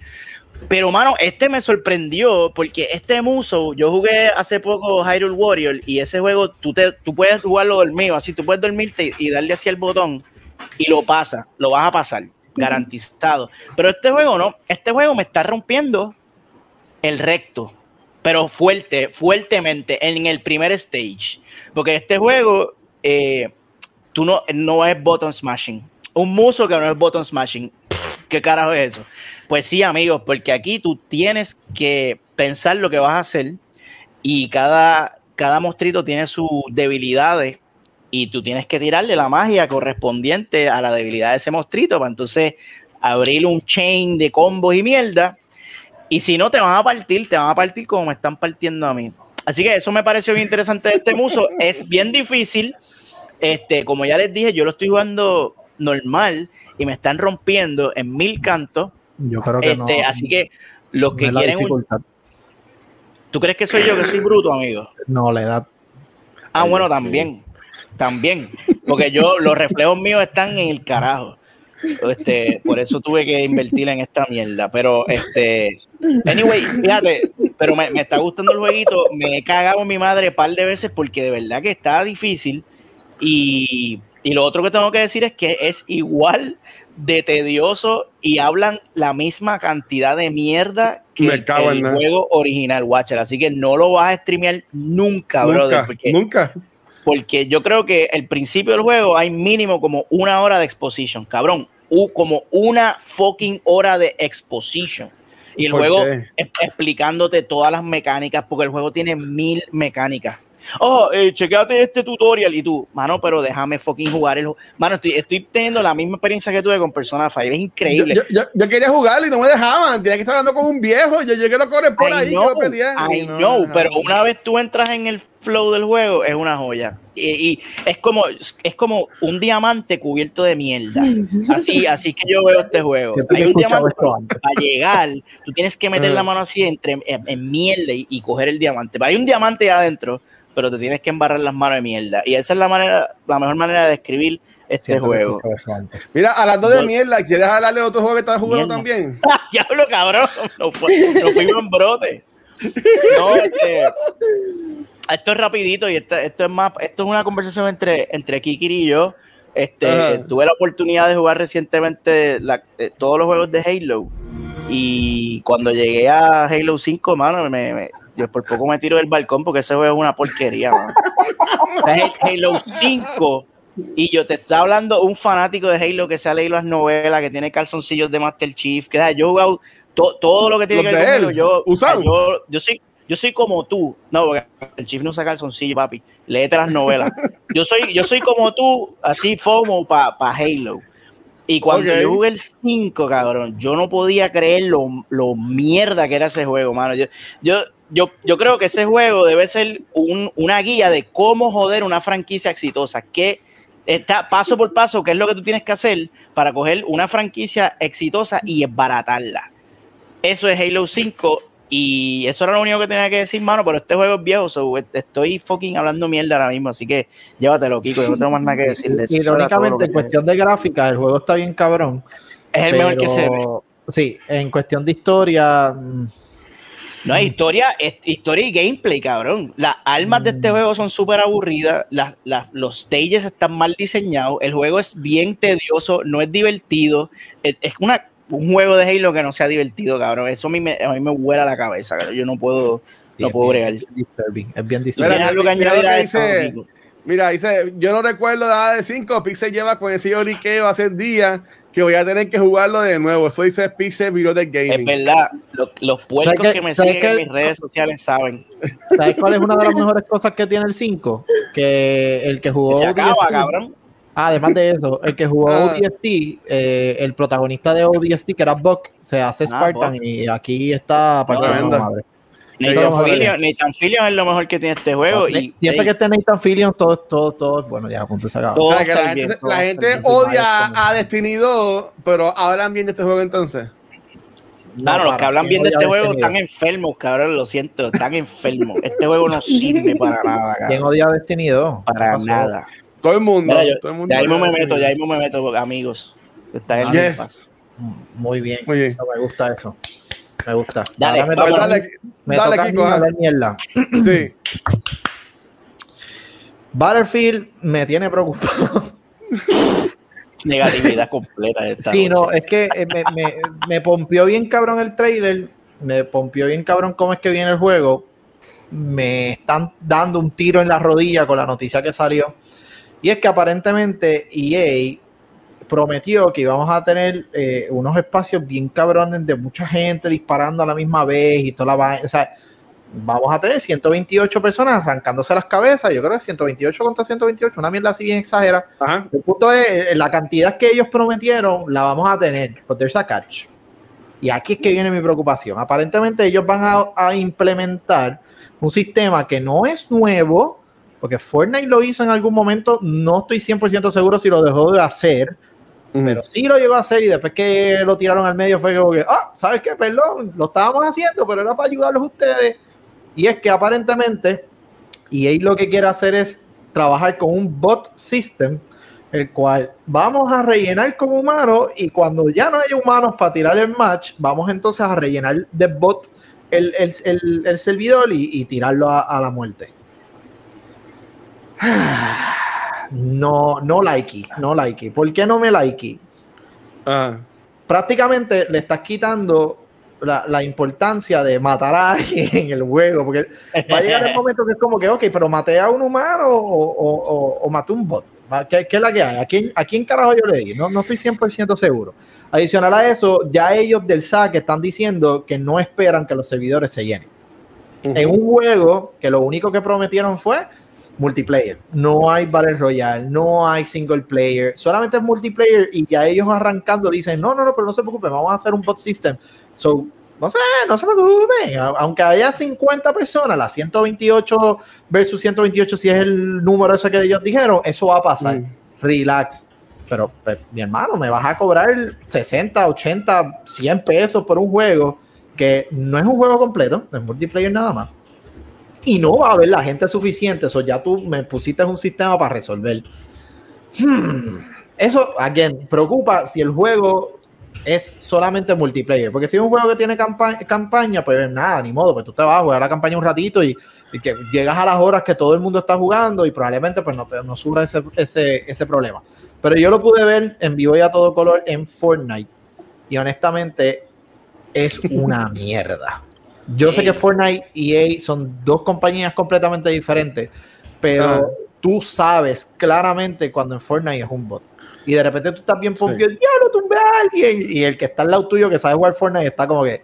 Pero, mano, este me sorprendió porque este muso, yo jugué hace poco Hyrule Warrior y ese juego tú, te, tú puedes jugarlo dormido, así tú puedes dormirte y darle así el botón y lo pasa, lo vas a pasar, garantizado. Pero este juego no, este juego me está rompiendo el recto, pero fuerte, fuertemente en el primer stage. Porque este juego, eh, tú no, no es button smashing. Un muso que no es button smashing. ¿Qué carajo es eso? Pues sí, amigos, porque aquí tú tienes que pensar lo que vas a hacer y cada, cada tiene sus debilidades y tú tienes que tirarle la magia correspondiente a la debilidad de ese monstruito para entonces abrir un chain de combos y mierda. Y si no, te van a partir, te van a partir como me están partiendo a mí. Así que eso me pareció bien interesante de este muso. Es bien difícil. Este, como ya les dije, yo lo estoy jugando normal y me están rompiendo en mil cantos.
Yo creo que no.
Este, así que los que
no
quieren un-
dificultad.
¿Tú crees que soy yo que soy bruto, amigo?
No, la edad.
Ah, bueno,
sí.
también. También. Porque yo, los reflejos míos están en el carajo. Este, por eso tuve que invertir en esta mierda. Pero, este, anyway, fíjate, pero me, me está gustando el jueguito. Me he cagado mi madre un par de veces porque de verdad que está difícil. Y, y lo otro que tengo que decir es que es igual de tedioso y hablan la misma cantidad de mierda que
Me cago en
el
nada.
juego original, Watcher. Así que no lo vas a streamear nunca, brother.
Nunca,
Porque
nunca.
Porque yo creo que el principio del juego hay mínimo como una hora de exposition, cabrón, u- como una fucking hora de exposition. Y el
¿Por
juego
qué?
explicándote todas las mecánicas, porque el juego tiene mil mecánicas. Oh, eh, chequéate este tutorial y tú, mano, pero déjame fucking jugar el. Mano, estoy, estoy teniendo la misma experiencia que tuve con Persona 5, es
Yo,
increíble.
yo- yo- yo quería jugarlo y no me dejaban. Tenía que estar hablando con un viejo. Yo llegué a correr por
I
ahí.
know,
pelear.
I
no,
know,
no.
pero una vez tú entras en el flow del juego, es una joya. Y, y es como es como un diamante cubierto de mierda. Así, así que yo veo este juego.
Siempre
Hay un diamante para llegar, tú tienes que meter la mano así entre en, en mierda y, y coger el diamante. Pero hay un diamante ahí adentro, pero te tienes que embarrar las manos de mierda. Y esa es la manera, la mejor manera de describir este
Siento
juego.
Mira, hablando de
Yo-
mierda, ¿quieres hablarle de otro juego que estás jugando también?
Diablo, cabrón. Nos, fuimos en brote. No, este, esto es rapidito y esto, esto es más, esto es una conversación entre, entre Kikiri y yo. Este, tuve la oportunidad de jugar recientemente la- eh, todos los juegos de Halo. Y cuando llegué a Halo 5, mano, me, me- yo por poco me tiro del balcón porque ese juego es una porquería, es Halo 5 y yo te está hablando un fanático de Halo que se ha leído las novelas, que tiene calzoncillos de Master Chief, que o sea, yo he jugado to- todo lo que tiene
Los
que ver Yo, yo, yo soy, yo soy como tú. No, porque el Chief no usa calzoncillo, papi. Léete las novelas. Yo soy, yo soy como tú, así FOMO para pa Halo. Y cuando yo jugué el 5, cabrón, yo no podía creer lo, lo mierda que era ese juego, mano. Yo, yo, yo, yo creo que ese juego debe ser un- una guía de cómo joder una franquicia exitosa. Que está paso por paso, qué es lo que tú tienes que hacer para coger una franquicia exitosa y esbaratarla. Eso es Halo 5 y eso era lo único que tenía que decir, mano, pero este juego es viejo, so, estoy fucking hablando mierda ahora mismo, así que llévatelo, Kiko, yo no tengo más nada que decir de eso.
Irónicamente, en cuestión de gráfica, el juego está bien cabrón.
es el mejor que se ve.
Sí, en cuestión de historia, mm,
No, es historia, es historia y gameplay, cabrón. Las armas de este
Mm.
juego son súper aburridas, las, las- los stages están mal diseñados, el juego es bien tedioso, no es divertido, es, es una, un juego de Halo que no sea divertido, cabrón. Eso a mí me, a mí me huela la cabeza, cabrón. yo no puedo,
sí,
no
es
puedo
bien
bregar.
disturbing, es bien
¿Tú
Mira,
tienes
disturbing.
algo que
mira
añadir
lo
a
que
esto,
dice-
Kiko?
Mira, dice, yo no recuerdo nada de 5, Pixel lleva con ese lloriqueo hace días que voy a tener que jugarlo de nuevo. Eso dice Pixel Video de
Es
Gaming.
verdad, los, los puercos
¿Sabes
que, me siguen en
qué?
mis redes sociales saben.
¿Sabes cuál es una de las mejores cosas que tiene el 5? Que el que jugó
Se acaba, cabrón.
Ah, además de eso, el que jugó
Ah.
ODST, eh, el protagonista de ODST, que era Buck, se hace
Ah,
Spartan
Buck.
y aquí está partiendo
Tremendo.
madre.
Nathan
a.
Fillion, Nathan Fillion es lo mejor que tiene este juego. y,
Siempre
ey,
que esté Nathan Fillion, todo, todo, todo, bueno, ya, punto se acaba.
Todo
o sea, que la gente,
bien,
la odia a Destiny 2, pero hablan bien de este juego entonces.
Claro, los que hablan
¿quién
bien de este juego están enfermos, cabrón, lo siento, están enfermos. Este juego no sirve para nada,
2? ¿Quién
cabrón,
odia Destiny 2?
para nada.
Todo el mundo.
Mira, yo-
todo el mundo
ya mismo me meto, ya mismo me meto, amigos. Está en el Game
Yes.
Pass.
Muy bien.
Muy bien.
Eso me gusta eso. Me gusta.
Dale,
Ahora me
Dale,
toca,
dale,
me
dale,
toca a mí
Kiko,
hablar mierda.
Sí.
Battlefield me tiene preocupado.
Negatividad completa de esta
Sí, no, es que eh, me, me, me pompió bien cabrón el trailer, me pompió bien cabrón cómo es que viene el juego. Me están dando un tiro en la rodilla con la noticia que salió. Y es que aparentemente EA prometió que íbamos a tener eh, unos espacios bien cabrones de mucha gente disparando a la misma vez y toda la vaina. O sea, vamos a tener 128 personas arrancándose las cabezas. Yo creo que 128 contra 128, una mierda así bien exagera.
Ajá.
El punto es, eh, la cantidad que ellos prometieron la vamos a tener, but there's a catch. Y aquí es que viene mi preocupación. Aparentemente ellos van a, a implementar un sistema que no es nuevo, porque Fortnite lo hizo en algún momento, no estoy 100% seguro si lo dejó de hacer, pero sí lo llegó a hacer y después que lo tiraron al medio fue como que, ah, ¿sabes qué? Perdón, lo estábamos haciendo, pero era para ayudarlos ustedes. Y es que aparentemente EA lo que quiere hacer es trabajar con un bot system, el cual vamos a rellenar con humanos y cuando ya no hay humanos para tirar el match, vamos entonces a rellenar de bot el, el- el- el servidor y, tirarlo a, a la muerte. No, no likey, no likey. ¿Por qué no me likey?
Ah.
prácticamente le estás quitando la, la importancia de matar a alguien en el juego, porque va a llegar el momento que es como que, ok, pero maté a un humano o, o, o- o maté un bot. ¿Qué, qué es la que hay? ¿A quién, ¿A quién carajo yo le di? No, no estoy 100% seguro. Adicional a eso, ya ellos del SAC están diciendo que no esperan que los servidores se llenen. En un juego que lo único que prometieron fue multiplayer. No hay Battle Royale, no hay single player, solamente es multiplayer y ya ellos arrancando dicen, no, no, no, pero no se preocupen, vamos a hacer un bot system. So, no sé, no se preocupen, aunque haya 50 personas, las 128 versus 128, si es el número ese que ellos dijeron, eso va a pasar.
Mm.
Relax. Pero, pues, mi hermano, me vas a cobrar 60, 80, 100 pesos por un juego que no es un juego completo, es multiplayer nada más. Y no va a haber la gente suficiente, eso ya tú me pusiste un sistema para resolver. Hmm. Eso, again, preocupa si el juego es solamente multiplayer, porque si es un juego que tiene campa- campaña, pues nada, ni modo, pues tú te vas a jugar la campaña un ratito y, que llegas a las horas que todo el mundo está jugando y probablemente pues no, te, no ese, ese, ese problema. Pero yo lo pude ver en vivo y a todo color en Fortnite y honestamente es una mierda. Yo sé que Fortnite y EA son dos compañías completamente diferentes, pero
Ah.
tú sabes claramente cuando en Fortnite es un bot. Y de repente tú estás bien
Sí.
pompido, ya lo tumbé a alguien. Y el que está al lado tuyo, que sabe jugar Fortnite, está como que.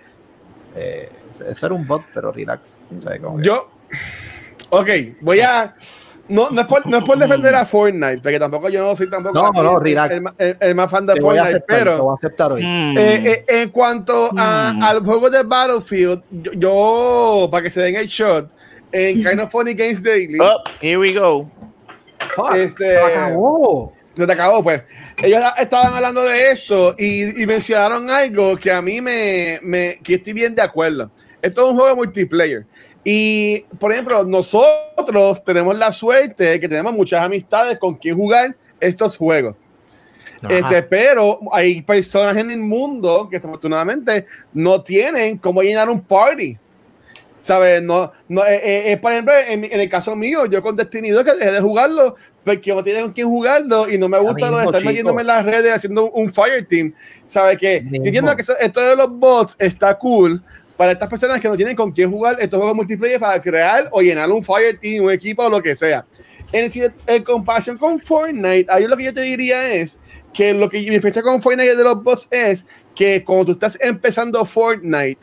Eh, eso era un bot, pero relax. O sea, como que-
Yo. Ok, voy a. No, no, es por, no es por defender a Fortnite, porque tampoco yo no soy tampoco
No, no,
el-
relax.
El, el- el más fan de
te voy a
Fortnite,
aceptar, te
pero
voy a aceptar hoy.
Mm.
eh, eh, en cuanto a-
Mm.
al juego de Battlefield, yo, yo, para que se den el shot, en Kind of Funny Games Daily,
Oh, here we go.
Este-
se acabó.
no te acabó, pues. Ellos estaban hablando de esto y, y mencionaron algo que a mí me, me que estoy bien de acuerdo. Esto es un juego multiplayer. Y, por ejemplo, nosotros tenemos la suerte de que tenemos muchas amistades con quien jugar estos juegos.
Ajá.
Este, pero hay personas en el mundo que desafortunadamente no tienen cómo llenar un party. ¿Sabes? No, no, eh, eh, eh, por ejemplo, en, en el caso mío, yo con Destiny 2 que dejé de jugarlo porque no tienen con quién jugarlo y no me gusta lo de estar
chico.
metiéndome en las redes haciendo un, un fire team. ¿Sabes? Que entiendo que esto de los bots está cool para estas personas que no tienen con quién jugar estos juegos multiplayer para crear o llenar un fire team, un equipo o lo que sea. En, en comparación con Fortnite, ahí lo que yo te diría es que lo que mi experiencia con Fortnite de los bots es que cuando tú estás empezando Fortnite,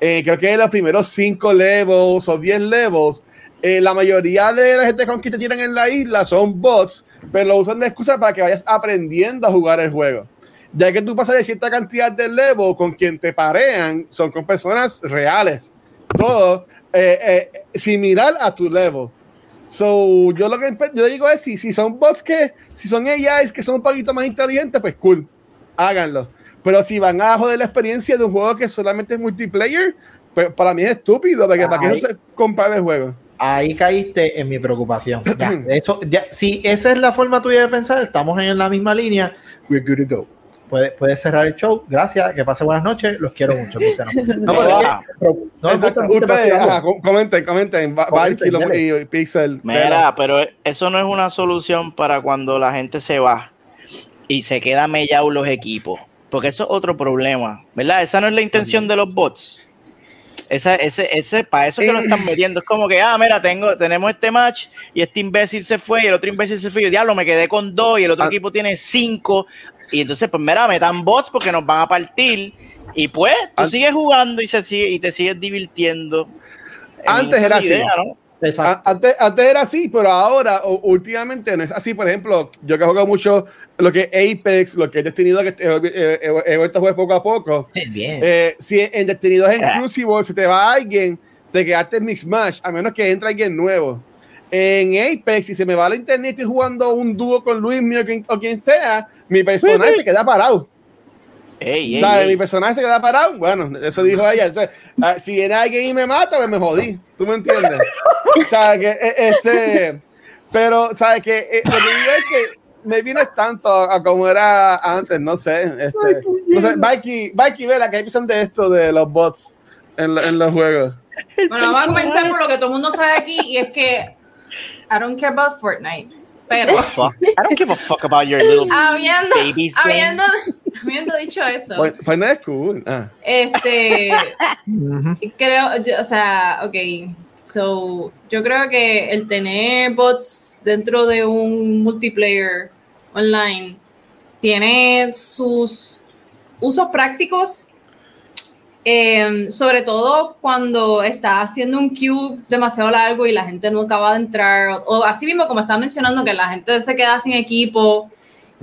eh, creo que en los primeros 5 levels o 10 levels, eh, la mayoría de la gente con que te tiran en la isla son bots, pero lo usan de excusa para que vayas aprendiendo a jugar el juego. Ya que tú pasas de cierta cantidad de level con quien te parean, son con personas reales. Todo eh, eh, similar a tu level. So, yo lo que yo digo es: si, si son bots que, si son AIs que son un poquito más inteligentes, pues cool, háganlo. Pero si van a joder la experiencia de un juego que solamente es multiplayer, pues para mí es estúpido, porque para
Ay.
no se compara el juego.
Ahí caíste en mi preocupación. Ya, eso, ya, si esa es la forma tuya de pensar, estamos en la misma línea. We're good to go. Puedes puede cerrar el show. Gracias. Que pase buenas noches. Los quiero mucho. No, no,
comenten, comenten. Y, y Pixel.
Mira, pero eso no es una solución para cuando la gente se va y se queda mellado los equipos. Porque eso es otro problema, ¿verdad? Esa no es la intención de los bots. Esa, ese, ese, para eso que lo están metiendo. Es como que, ah, mira, tengo, tenemos este match y este imbécil se fue y el otro imbécil se fue. Y yo, diablo, me quedé con dos y el otro
Ah.
equipo tiene cinco. Y entonces, pues mira, metan bots porque nos van a partir. Y pues, tú sigues jugando y, se sigue, y te sigues divirtiendo.
Antes
es
era así. Antes, antes era así, pero ahora, o- últimamente no es así. Por ejemplo, yo que juego mucho lo que es Apex, lo que es Destinido, que he, he- he- he vuelto a jugar poco a poco.
Bien.
Eh, si en Destinido es en
Ah.
Crucible, si te va alguien, te quedaste en Mix Match, a menos que entre alguien nuevo. En Apex, si se me va la internet y estoy jugando un dúo con Luis mío o quien, o quien sea, mi personaje se queda parado.
Ey, ey,
¿Sabes?
ey.
Mi personaje se queda parado. Bueno, eso dijo ella. O sea, ah, si viene alguien y me mata, pues me jodí. ¿Tú me entiendes? ¿Sabes? Que, eh, este, pero, ¿sabes? Que eh, lo que digo es que me vienes tanto a, a como era antes, no sé. Este, no sé, Mikey, Mikey, vela, que piensan de esto de los bots en, en los juegos?
Bueno, vamos a comenzar por lo que todo el mundo sabe aquí y es que I don't care about Fortnite. Pero.
I don't give a fuck about your little
habiendo,
babies game.
habiendo, habiendo dicho eso,
no es cool. Ah.
este, creo, yo- o sea, ok, so, yo creo que el tener bots dentro de un multiplayer online tiene sus usos prácticos, em, sobre todo cuando está haciendo un queue demasiado largo y la gente no acaba de entrar, o, o así mismo como está mencionando que la gente se queda sin equipo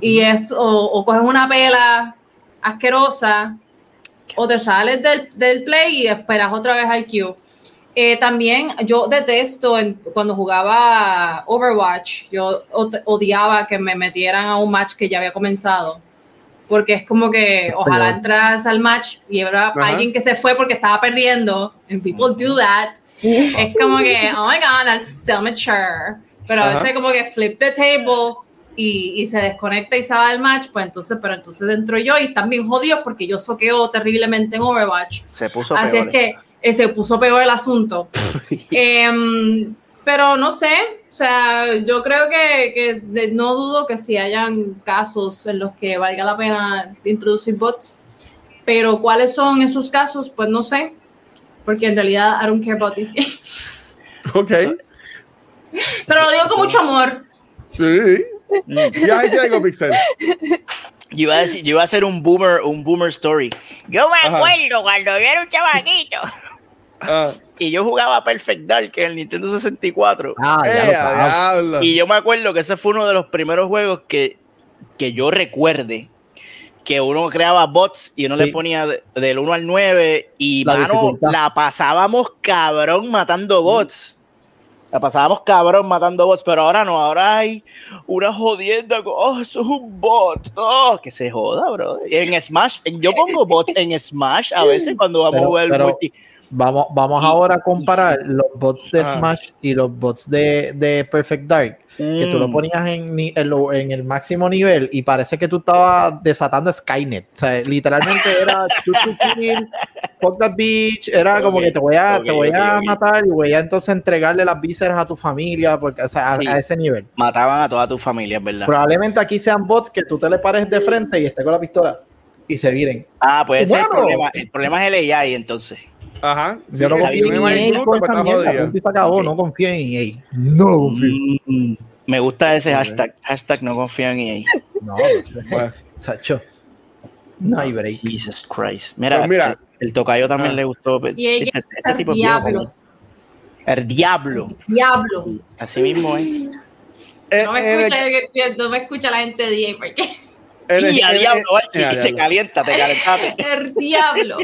y es, o, o coges una pela asquerosa o te sales del, del play y esperas otra vez al queue. Eh, también yo detesto en- cuando jugaba Overwatch, yo od- odiaba que me metieran a un match que ya había comenzado. Porque es como que ojalá entras al match y habrá
Ajá.
alguien que se fue porque estaba perdiendo. And people do that. es como que, oh my god, that's so mature. Pero a veces como que flip the table y, y se desconecta y se va del match, pues entonces, pero entonces dentro yo y están bien jodidos porque yo soqueo terriblemente en Overwatch.
Se puso
Así
peor.
es que eh, se puso peor el asunto. Em, pero no sé, o sea, yo creo que, que de- no dudo que si hayan casos en los que valga la pena introducir bots, pero cuáles son esos casos, pues no sé, porque en realidad I don't care about these games.
Ok.
Pero lo digo con mucho amor.
Sí. Ya algo, Pixel.
Yo iba a decir, yo iba a hacer un boomer, un boomer story. Yo me
Ajá.
acuerdo cuando yo era un chamaquito
Ah,
y yo jugaba Perfect Dark en el Nintendo 64.
Ah, ya
eh,
lo
diablo.
Y yo me acuerdo que ese fue uno de los primeros juegos que, que yo recuerde que uno creaba bots y uno
Sí.
le ponía de- del 1 al 9 y
La
mano,
dificultad.
la pasábamos cabrón matando bots. La pasábamos cabrón matando bots, pero ahora no, ahora hay una jodienda, con, oh, eso es un bot, oh, que se joda, bro. En Smash, yo pongo bots en Smash a veces cuando vamos
Pero-
a jugar
pero-
multi.
Vamos, vamos
Y-
ahora a comparar los bots de. Smash y los bots de, de Perfect Dark. Que tú lo
Mm.
ponías en, ni- en, lo- en el máximo nivel y parece que tú estabas desatando Skynet. O sea, literalmente era fuck that bitch. Era como que te voy a, te voy a matar y voy a entonces entregarle las vísceras a tu familia, porque, o sea, a,
Sí.
a ese nivel.
Mataban a toda tu familia, ¿verdad?
Probablemente aquí sean bots que tú te le pares de frente y esté con la pistola y se viren.
Ah, pues ese es el problema. El problema es el AI, entonces.
Aja.
Yo no
que
confío en EA
pues
mierda. y se acabó. No confío en EA. No confío.
Mm, me gusta ese hashtag. Hashtag no confío en EA.
No. Chacho. No hay break.
Jesus Christ. Mira,
Pues mira.
el, el tocayo también
Ah.
le gustó.
Y ella
Este,
es
este
el
tipo es viejo,
diablo.
El diablo.
Diablo.
Así mismo, ¿eh?
Eh,
No me
el-
escucha, no me escucha la gente de EA porque
en el-
Y a
en el-
diablo, ay,
a
te
diablo.
calienta, te calentaste.
el diablo.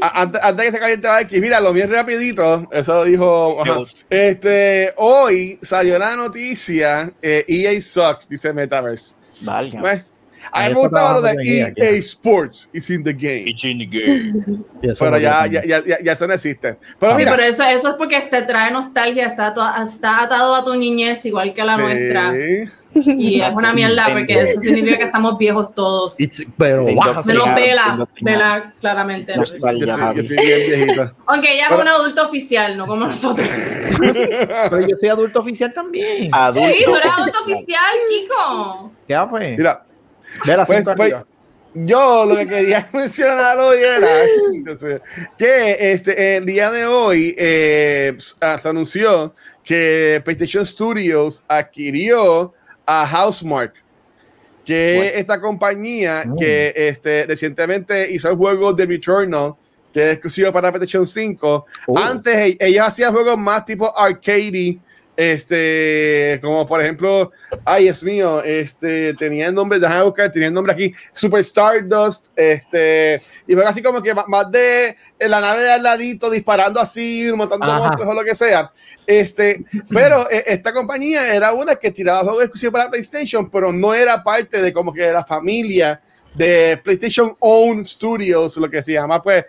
Antes, antes que se caliente aquí, mira, lo bien rapidito, eso dijo, ajá. Este, hoy salió la noticia, eh, EA Sucks, dice Metaverse.
Valga.
Bueno, A mí me gustaba lo de EA
EA,
Sports is in the game.
It's in the game.
Y
Pero
lo
ya, ya, ya, ya, ya eso no existe. Pero
Sí,
mira,
pero eso, eso es porque te trae nostalgia, está, to- está atado a tu niñez, igual que la
sí.
nuestra. Y es una mierda porque eso significa que estamos viejos todos.
It's- pero
Sí,
Vela,
sí,
Vela, claramente.
Yo yo bien.
Aunque ella es un adulto oficial, no como nosotros.
Pero yo soy adulto oficial también.
Adulto.
Sí, tú eres adulto oficial, Kiko.
Ya pues.
Mira, Pues, pues, yo lo que quería mencionar hoy era que este, el día de hoy eh, ah, se anunció que PlayStation Studios adquirió a Housemark, que es esta compañía
Mm.
que este, recientemente hizo el juego de Returnal, que es exclusivo para PlayStation 5.
Oh.
Antes ellos hacían juegos más tipo arcade, este, como por ejemplo, ay Dios mío, este, tenía el nombre, déjame buscar, tenía el nombre aquí, Super Stardust, este, y fue así como que más de en la nave de al ladito disparando así, matando
Ajá.
monstruos o lo que sea, este, pero eh, esta compañía era una que tiraba juegos exclusivos para PlayStation, pero no era parte de como que de la familia de PlayStation Own Studios, lo que se llama pues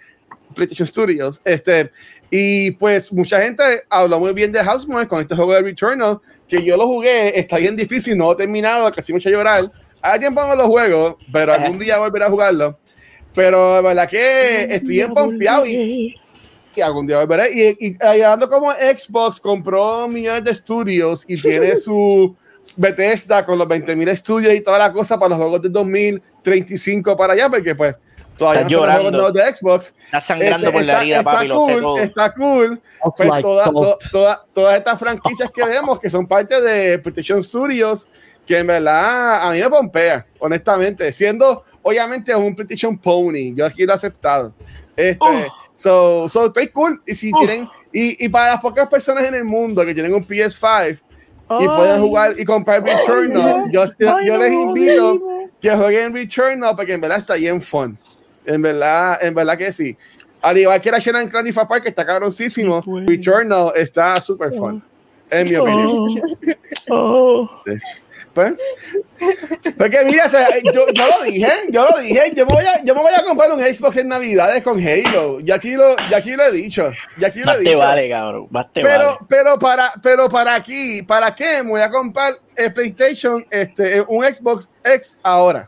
PlayStation Studios. Este, y pues mucha gente habló muy bien de Housemarque con este juego de Returnal, que yo lo jugué, está bien difícil, no he terminado, casi a llorar. Hay tiempo no lo juego, pero algún día volveré a jugarlo. Pero la verdad que estoy bien pompeado y, y algún día volveré. Y, y, y hablando como Xbox compró millones de estudios y tiene su Bethesda con los 20.000 estudios y toda la cosa para los juegos de 2035 para allá, porque pues todavía
Estás
no
llorando.
de Xbox.
Está sangrando
Este,
por la
está-
herida,
está
papi, lo sé
cool,
todo.
Está cool. Pues
like
toda- to- toda- todas estas franquicias que vemos que son parte de PlayStation Studios, que en verdad a mí me pompea, honestamente, siendo obviamente un PlayStation Pony, yo aquí lo he aceptado. Este, so, so, estoy cool. Y si tienen, y, y para las pocas personas en el mundo que tienen un PS5 y pueden jugar y comprar Returnal, yo, yo, yo les invito que jueguen Returnal porque en verdad está bien fun. En verdad, en verdad que sí. Al igual que la Shannon Clan y Park, que está cabroncísimo, Returnal está super fun. En mi opinión. Sí. Pues, porque mira, o sea, yo, yo lo dije, yo lo dije, yo me, voy a, yo me voy a comprar un Xbox en Navidades con Halo. Y aquí lo, y aquí lo he dicho. Y aquí lo he
Más te
dicho.
vale, cabrón. Más te
pero,
vale.
pero para, pero para aquí, ¿para qué me voy a comprar el PlayStation, este, un Xbox X ahora?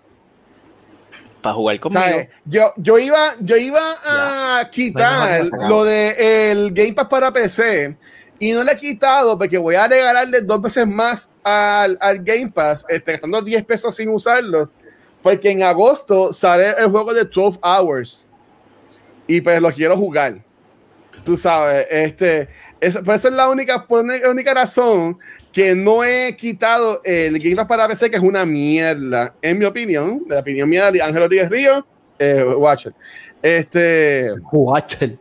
Para jugar conmigo.
¿Sabes? Yo, yo iba, yo iba a quitar lo de el Game Pass para PC y no le he quitado porque voy a regalarle dos veces más al, al Game Pass, este, gastando 10 pesos sin usarlos, porque en agosto sale el juego de 12 Hours y pues lo quiero jugar. Tú sabes, este, es, pues esa es la única, por una- única razón que no he quitado el Game Pass para PC, que es una mierda, en mi opinión, la opinión mía de Ángel Rodríguez Río, eh, Watcher. Este,
Watcher.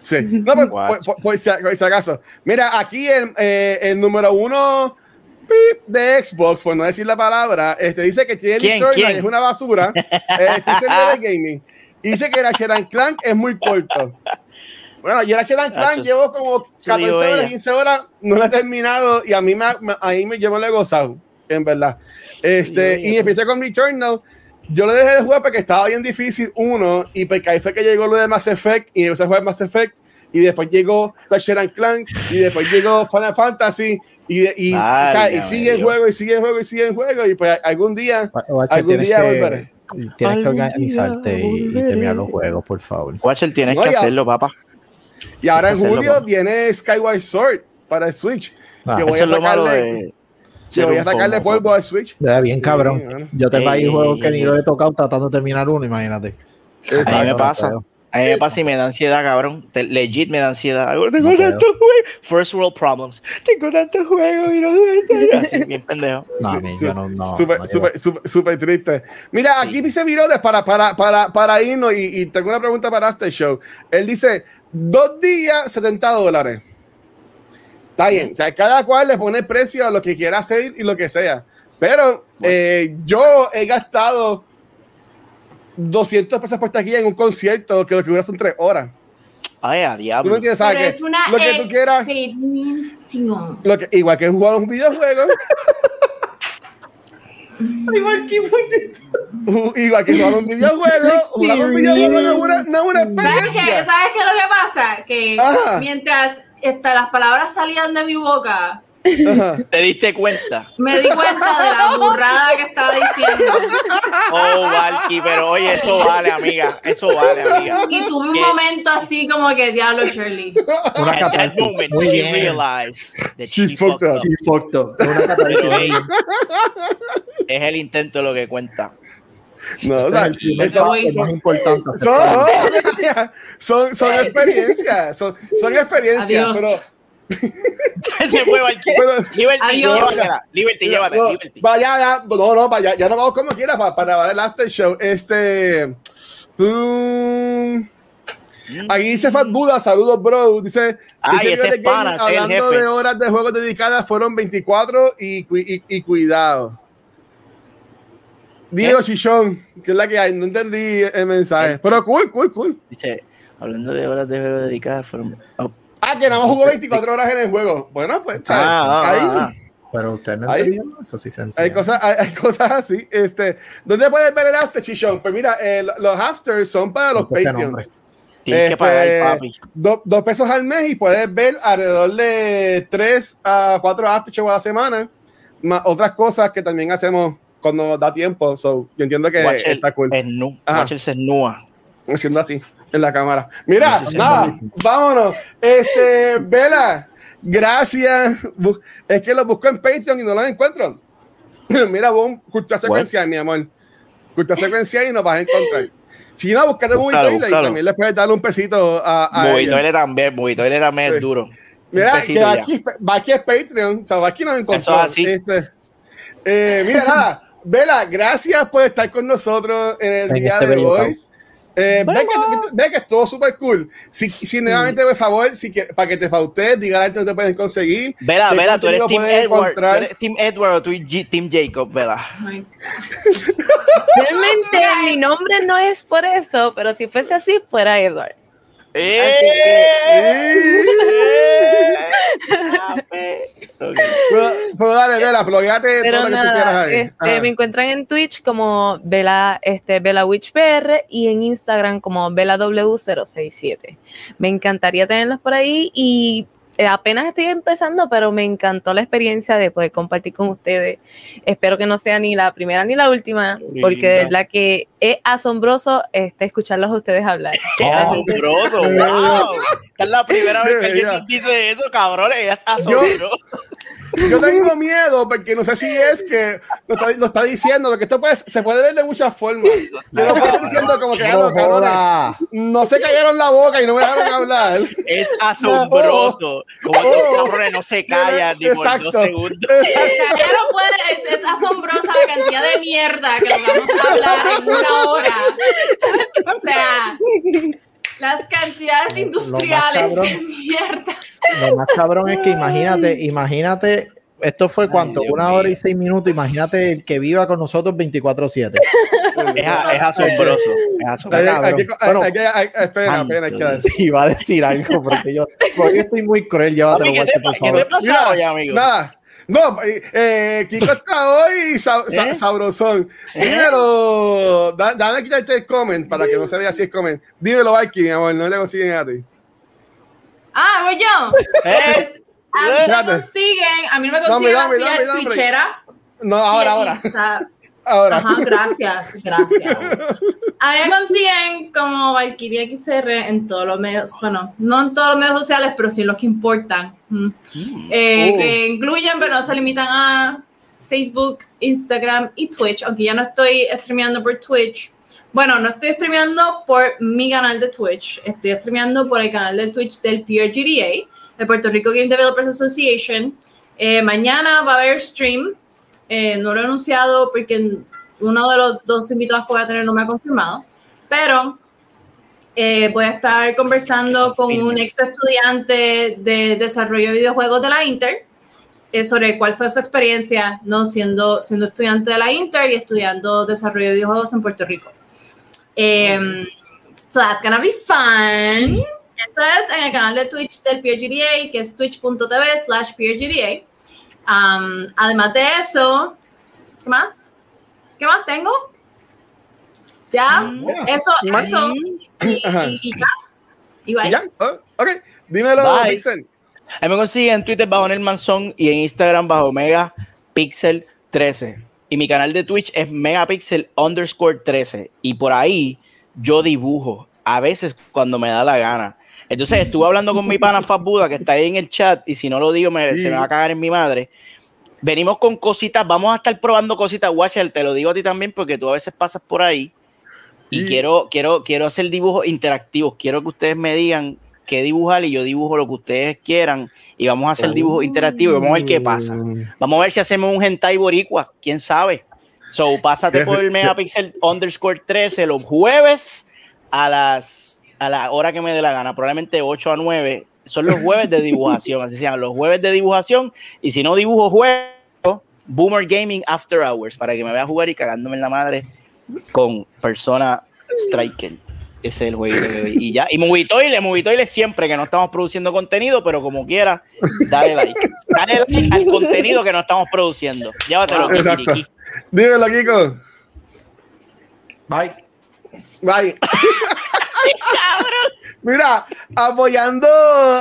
sí, no, pues,
Watcher.
por, por- por si, por si acaso. Mira, aquí el, eh, el número uno pip, de Xbox, por no decir la palabra, este, dice que tiene es una basura. Eh, dice el de gaming. Y dice que Ratchet and Clank es muy corto. Bueno, yo Ratchet and Clank
Eso es-
llevo como
eso digo
14 horas,
ella.
15 horas, no lo he terminado y a mí me, me- ahí me, yo me lo he gozado, en verdad. Este, y empecé con Returnal. Yo lo dejé de jugar porque estaba bien difícil, uno, y porque ahí fue que llegó lo de Mass Effect y empecé a jugar Mass Effect. Y después llegó Ratchet and Clank y después llegó Final Fantasy y, y, o sea, y sigue el juego y sigue el juego y sigue el juego y pues algún día
Watcher,
Algún día
que,
volveré.
tienes que organizarte y, y terminar los juegos, por favor.
Watcher, tienes
No,
que
ya-
hacerlo, papá.
Y ahora en julio viene Skyward Sword para el Switch.
Ah,
que voy
Eso
a
es lo malo
sacarle,
ser
voy a sacarle polvo al Switch.
Ya, bien cabrón.
Sí, bueno.
Yo tengo ahí juegos que ni lo he tocado tratando de terminar uno, imagínate.
A mí me pasa. A mí me pasa y me da ansiedad, cabrón. Te- legit me da ansiedad. Tengo
No
tantos juegos. First world problems. Tengo tantos juegos y no sé. Así, bien pendejo.
No,
Sí,
a mí,
sí.
yo no, no,
Súper,
no
súper, súper, súper triste. Mira,
Sí.
aquí dice Virodes para, para, para, para irnos y, y tengo una pregunta para este show. Él dice, dos días, 70 dólares. Está bien, o sea, cada cual le pone precio a lo que quiera hacer y lo que sea. Pero eh, yo he gastado 200 pesos por taquilla en un concierto que lo que dura son tres horas.
Ay, a
¿Tú me
diablo.
entiendes?
Pero
¿Sabes?
es una
Lo que tú quieras,
experiencia.
lo que, igual que jugar un videojuego. Igual que igual que jugar un videojuego, jugar un videojuego no es una, no una
¿Sabes qué?
experiencia.
¿Sabes qué es lo que pasa? Que
Ajá.
mientras esta, las palabras salían de mi boca.
¿Te diste cuenta?
me di cuenta de la burrada que estaba diciendo.
Oh, Valky, pero oye, eso vale, amiga. Eso vale, amiga.
Y tuve un
¿Qué?
momento así como que diablo Shirley.
Una
At that moment,
Muy
she
bien.
realized that
She
she
fucked
fucked
up.
up.
She fucked up. Una catarsis.
Pero, ey, es el intento lo que cuenta.
No, o sea,
es
eso-
paso más importante.
son, son, son experiencias, son, son experiencias,
Adiós.
pero,
Se fue
pero
Liberty,
Adiós.
llévatela. Liberty, llévatela.
no,
Liberty.
vaya, ya, no, no, vaya, ya no vamos como quiera para, para grabar el after show. Este, mm, aquí dice Fat Buda, saludos, bro. Dice,
Ay,
dice
ese es el
hablando
jefe.
de horas de juegos dedicadas fueron 24 y, y, y cuidado. Digo, Chichón, que es la que hay, no entendí el mensaje,
Eh.
pero cool, cool, cool.
Dice, hablando de horas de juego dedicadas, fueron. Oh.
Ah, que nada más jugó 24 horas en el juego. Bueno, pues, ¿sabes?
Ah, ah,
Ahí-
ah, ah.
Pero usted no
Ahí-
entendieron eso, sí se entiende.
Hay cosas, hay, hay cosas así. Este, ¿Dónde puedes ver el after, Chichón? Pues mira, eh, los afters son para los
Este
Patreons.
nombre.
Tienes
Este,
que pagar, papi.
Do- dos pesos al mes y puedes ver alrededor de tres a cuatro after show a la semana. Más otras cosas que también hacemos cuando nos da tiempo. So, yo entiendo que
Watch el,
está cool.
Watch el se.
Haciendo así en la cámara. Mira, nada, vámonos. Este, Vela, gracias. Es que los busco en Patreon y no los encuentro. Mira, boom, cultura secuencial, mi amor. Cultura secuencial y nos vas a encontrar. Si no, buscate un
Búscalo,
y también le puedes darle un pesito a, a.
Movitoile también, Movitoile también
Sí.
es duro.
Mira, que
ya.
aquí, aquí es Patreon, o sea, aquí nos encontró.
Eso es así.
Este, eh, mira, nada, Vela, gracias por estar con nosotros en el
En
día
este
de hoy. Eh, ve, que, ve que estuvo súper cool. Si, si nuevamente, por favor, si que, para que te fautes, dígale que no te pueden conseguir.
Vela,
¿Qué
Vela, tú eres Team Edward. Tú eres Team Edward o tú eres G- Team Jacob, Vela.
Realmente mi nombre no es por eso, pero si fuese así, fuera Edward.
Ok.
Pero, pero dale, Vela, flogueate todo
Pero
lo que tú quieras
nada,
ahí.
este,
Ajá.
me encuentran en Twitch como Bella, este, Witch PR y en Instagram como BellaW067. Me encantaría tenerlos por ahí y apenas estoy empezando, pero me encantó la experiencia de poder compartir con ustedes. Espero que no sea ni la primera ni la última, porque de verdad que es asombroso este, escucharlos a ustedes hablar.
¡Qué asombroso! ¡Wow! Es la primera vez que alguien dice eso, cabrón. Es asombroso.
Yo tengo miedo porque no sé si es que lo está, lo está diciendo, porque esto puede, se puede ver de muchas formas. Yo lo puedo diciendo como que, "Ah,
No
cabrones, no se cayeron la boca y no me dejaron hablar.
Es asombroso. Como estos
Oh.
cabrones no se callan ni por
Exacto.
dos segundos.
Exacto.
Ya no puede, es, es asombrosa la cantidad de mierda que nos vamos a hablar en una hora. O sea, las cantidades industriales de
cabrón.
mierda.
Lo más cabrón es que imagínate, imagínate, esto fue cuánto, una
mío.
hora y seis minutos, imagínate el que viva con nosotros 24-7.
Es, es asombroso. Es asombroso.
espera, espera, hay que
Dios.
Iba a decir algo, porque yo, porque yo estoy muy cruel, llévatelo,
Papi, ¿qué, te,
Walter, por
pa- ¿Qué te pasa
Mira,
hoy, amigo?
Nada. No, eh, eh, Kiko está hoy sa- sa-
¿Eh?
sabrosón.
¿Eh?
Dímelo, da- dame a quitarte el comment para que no se vea si es comment. Dímelo, Valky, mi amor, no te consiguen a ti.
Ah, voy yo.
¿Eh?
A mí me
Espérate.
consiguen, a mí me
Dame,
consiguen
dame,
así
dame,
en
dame.
Twitchera.
No, ahora, ahora,
Insta.
Ahora.
Ajá, gracias, gracias. A mí me consiguen como Valkyria XR en todos los medios, bueno, no en todos los medios sociales, pero sí en los que importan. Mm. Eh,
Oh.
Que incluyen, pero no se limitan a Facebook, Instagram y Twitch, aunque ya no estoy streameando por Twitch. Bueno, no estoy streameando por mi canal de Twitch, estoy streameando por el canal de Twitch del PRGDA, el Puerto Rico Game Developers Association. Eh, mañana va a haber stream, eh, no lo he anunciado porque uno de los dos invitados que voy a tener no me ha confirmado, pero eh, voy a estar conversando con un ex estudiante de desarrollo de videojuegos de la Inter eh, sobre cuál fue su experiencia no siendo, siendo estudiante de la Inter y estudiando desarrollo de videojuegos en Puerto Rico. Em, so that's gonna be fun. Eso es en el canal de Twitch del PRGDA, que es twitch.tv slash PRGDA. Um, además de eso, ¿qué más? ¿Qué más tengo? Ya,
Mm.
eso,
Más-
eso. Y, y- y ya. Y bye.
¿Ya? Oh, ok, dímelo,
Bye.
Pixel.
A mí me consiguen en Twitter bajo Nel Manzón y en Instagram bajo Megapixel 13. Y mi canal de Twitch es Megapixel underscore 13. Y por ahí yo dibujo, a veces cuando me da la gana. Entonces estuve hablando con mi pana Fab Buda, que está ahí en el chat, y si no lo digo me, se me va a cagar en mi madre. Venimos con cositas, vamos a estar probando cositas, Watcher, te lo digo a ti también, porque tú a veces pasas por ahí. Y
Sí.
quiero, quiero, quiero hacer dibujos interactivos. Quiero que ustedes me digan qué dibujar y yo dibujo lo que ustedes quieran. Y vamos a hacer dibujos interactivos y vamos a ver qué pasa. Vamos a ver si hacemos un hentai boricua, quién sabe. So, pásate por el megapixel underscore 13 los jueves a las a la hora que me dé la gana, probablemente 8 a 9. Son los jueves de dibujación, así se llaman, los jueves de dibujación. Y si no dibujo, juego Boomer Gaming After Hours para que me vea jugar y cagándome en la madre con Persona Striker. Ese es el juego de hoy. Y ya. Y Movitoile, Movitoile siempre que no estamos produciendo contenido, pero como quiera, dale like. Dale like al contenido que no estamos produciendo. Llévatelo. Kikiriki.
Dímelo, Kiko.
Bye.
Bye. Mira, apoyando,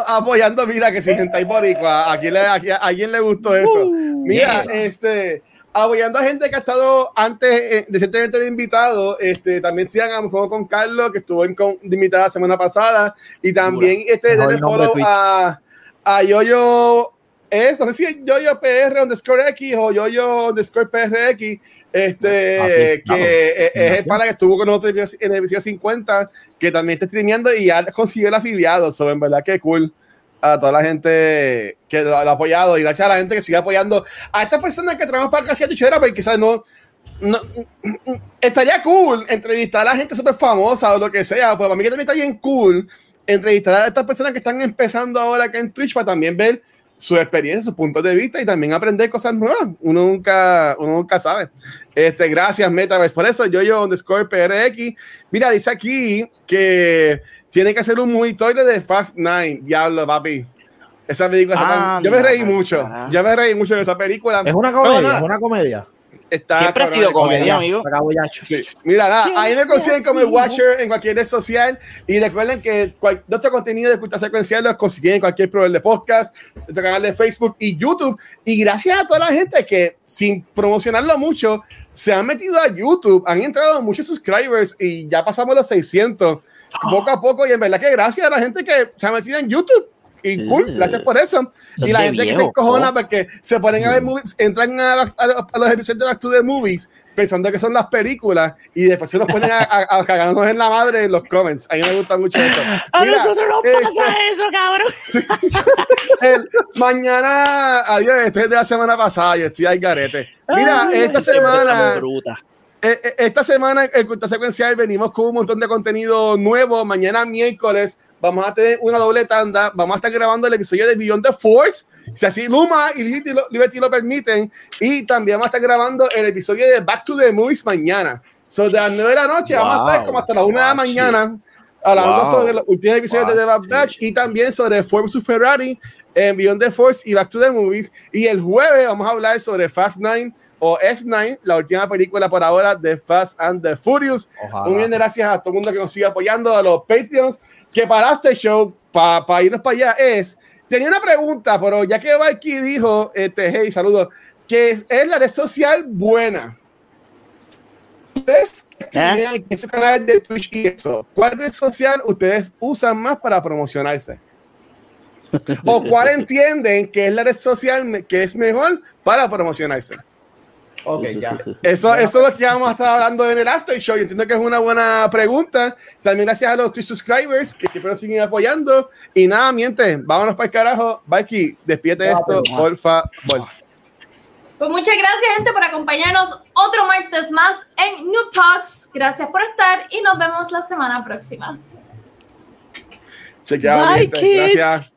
apoyando, mira, que si gente boricua, ¿a quién le, a, a quién le gustó eso? Mira,
yeah.
este, apoyando a gente que ha estado antes, eh, recientemente de invitado, este, también sigan a Mi Fuego con Carlos, que estuvo en, con, de invitada la semana pasada, y también este,
Mejor
denle follow a, a Yoyo, es, no sé si es Yoyo PR underscore X o Yoyo underscore PRX, este,
Ah, sí,
que
claro.
es, es el pana que estuvo con nosotros en el episodio 50, que también está streameando y ya consiguió el afiliado, so, en verdad que cool a toda la gente que lo, ha apoyado y gracias a la gente que sigue apoyando a estas personas que trabajan para Casi Tuchera, porque quizás no, no estaría cool entrevistar a la gente súper famosa o lo que sea, pero para mí que también está bien cool entrevistar a estas personas que están empezando ahora acá en Twitch para también ver su experiencia, sus puntos de vista y también aprender cosas nuevas. Uno nunca, uno nunca sabe. Este, gracias, Metaverse. Por eso, yo, yo, underscore PRX. Mira, dice aquí que tiene que hacer un toilet de Fast Nine. Diablo, papi. Esa película
Anda,
Yo me reí mucho. Yo me reí mucho de esa película.
Es una
No,
comedia, es una comedia.
Está
Siempre ha sido comedia, amigo.
Sí. Mira, nada, ahí me consiguen como el Watcher en cualquier red social. Y recuerden que cual- nuestro contenido de cultura secuencial lo consiguen en cualquier proveedor de podcast, nuestro canal de Facebook y YouTube. Y gracias a toda la gente que, sin promocionarlo mucho, se han metido a YouTube, han entrado muchos subscribers y ya pasamos los 600 poco a poco. Y en verdad que gracias a la gente que se ha metido en YouTube. Y cool, gracias por eso.
Eso
y la gente que se encojona
¿no?
porque se ponen a ver movies, entran a, los- a los- a los episodios de Back to the Movies pensando que son las películas y después se los ponen a, a, a cagarnos en la madre en los comments. A mí me gusta mucho eso.
A
Mira,
nosotros nos
este,
pasa eso, cabrón.
el- mañana, adiós, este es de la semana pasada, yo estoy al garete. Mira,
Ay,
esta
qué
semana,
bruta.
Eh, eh, esta semana en Culta Secuencial venimos con un montón de contenido nuevo. Mañana miércoles vamos a tener una doble tanda. Vamos a estar grabando el episodio de Beyond the Force. Si así Luma y Liberty lo, Liberty lo permiten. Y también vamos a estar grabando el episodio de Back to the Movies mañana. So, de las 9 de la noche vamos a estar como hasta las 1 de la
Wow,
mañana hablando
Wow.
sobre los últimos episodios
Wow,
de The Bad. Batch y también sobre Ford vs Ferrari en Beyond the Force y Back to the Movies. Y el jueves vamos a hablar sobre Fast 9 o F9, la última película por ahora de Fast and the Furious.
Ojalá.
Un millón de gracias a todo el mundo que nos sigue apoyando, a los Patreons, que para este show, para irnos para allá, es. Tenía una pregunta, pero ya que Valky dijo, este, hey, saludos, que es, es la red social buena. Ustedes
¿Eh?
su canal de Twitch y eso, ¿cuál red social ustedes usan más para promocionarse? ¿O cuál entienden que es la red social que es mejor para promocionarse?
Ok, ya.
Eso, eso es lo que vamos a estar hablando en el After Show. y entiendo que es una buena pregunta. También gracias a los Twitch subscribers que siempre nos siguen apoyando. Y nada, miente, vámonos para el carajo. Mikey, despídete
Ya,
esto,
pues,
por favor.
Pues muchas gracias, gente, por acompañarnos otro martes más en Noob Talks. Gracias por estar y nos vemos la semana próxima.
Chequeado,
Bye,
gente.
kids.
Gracias.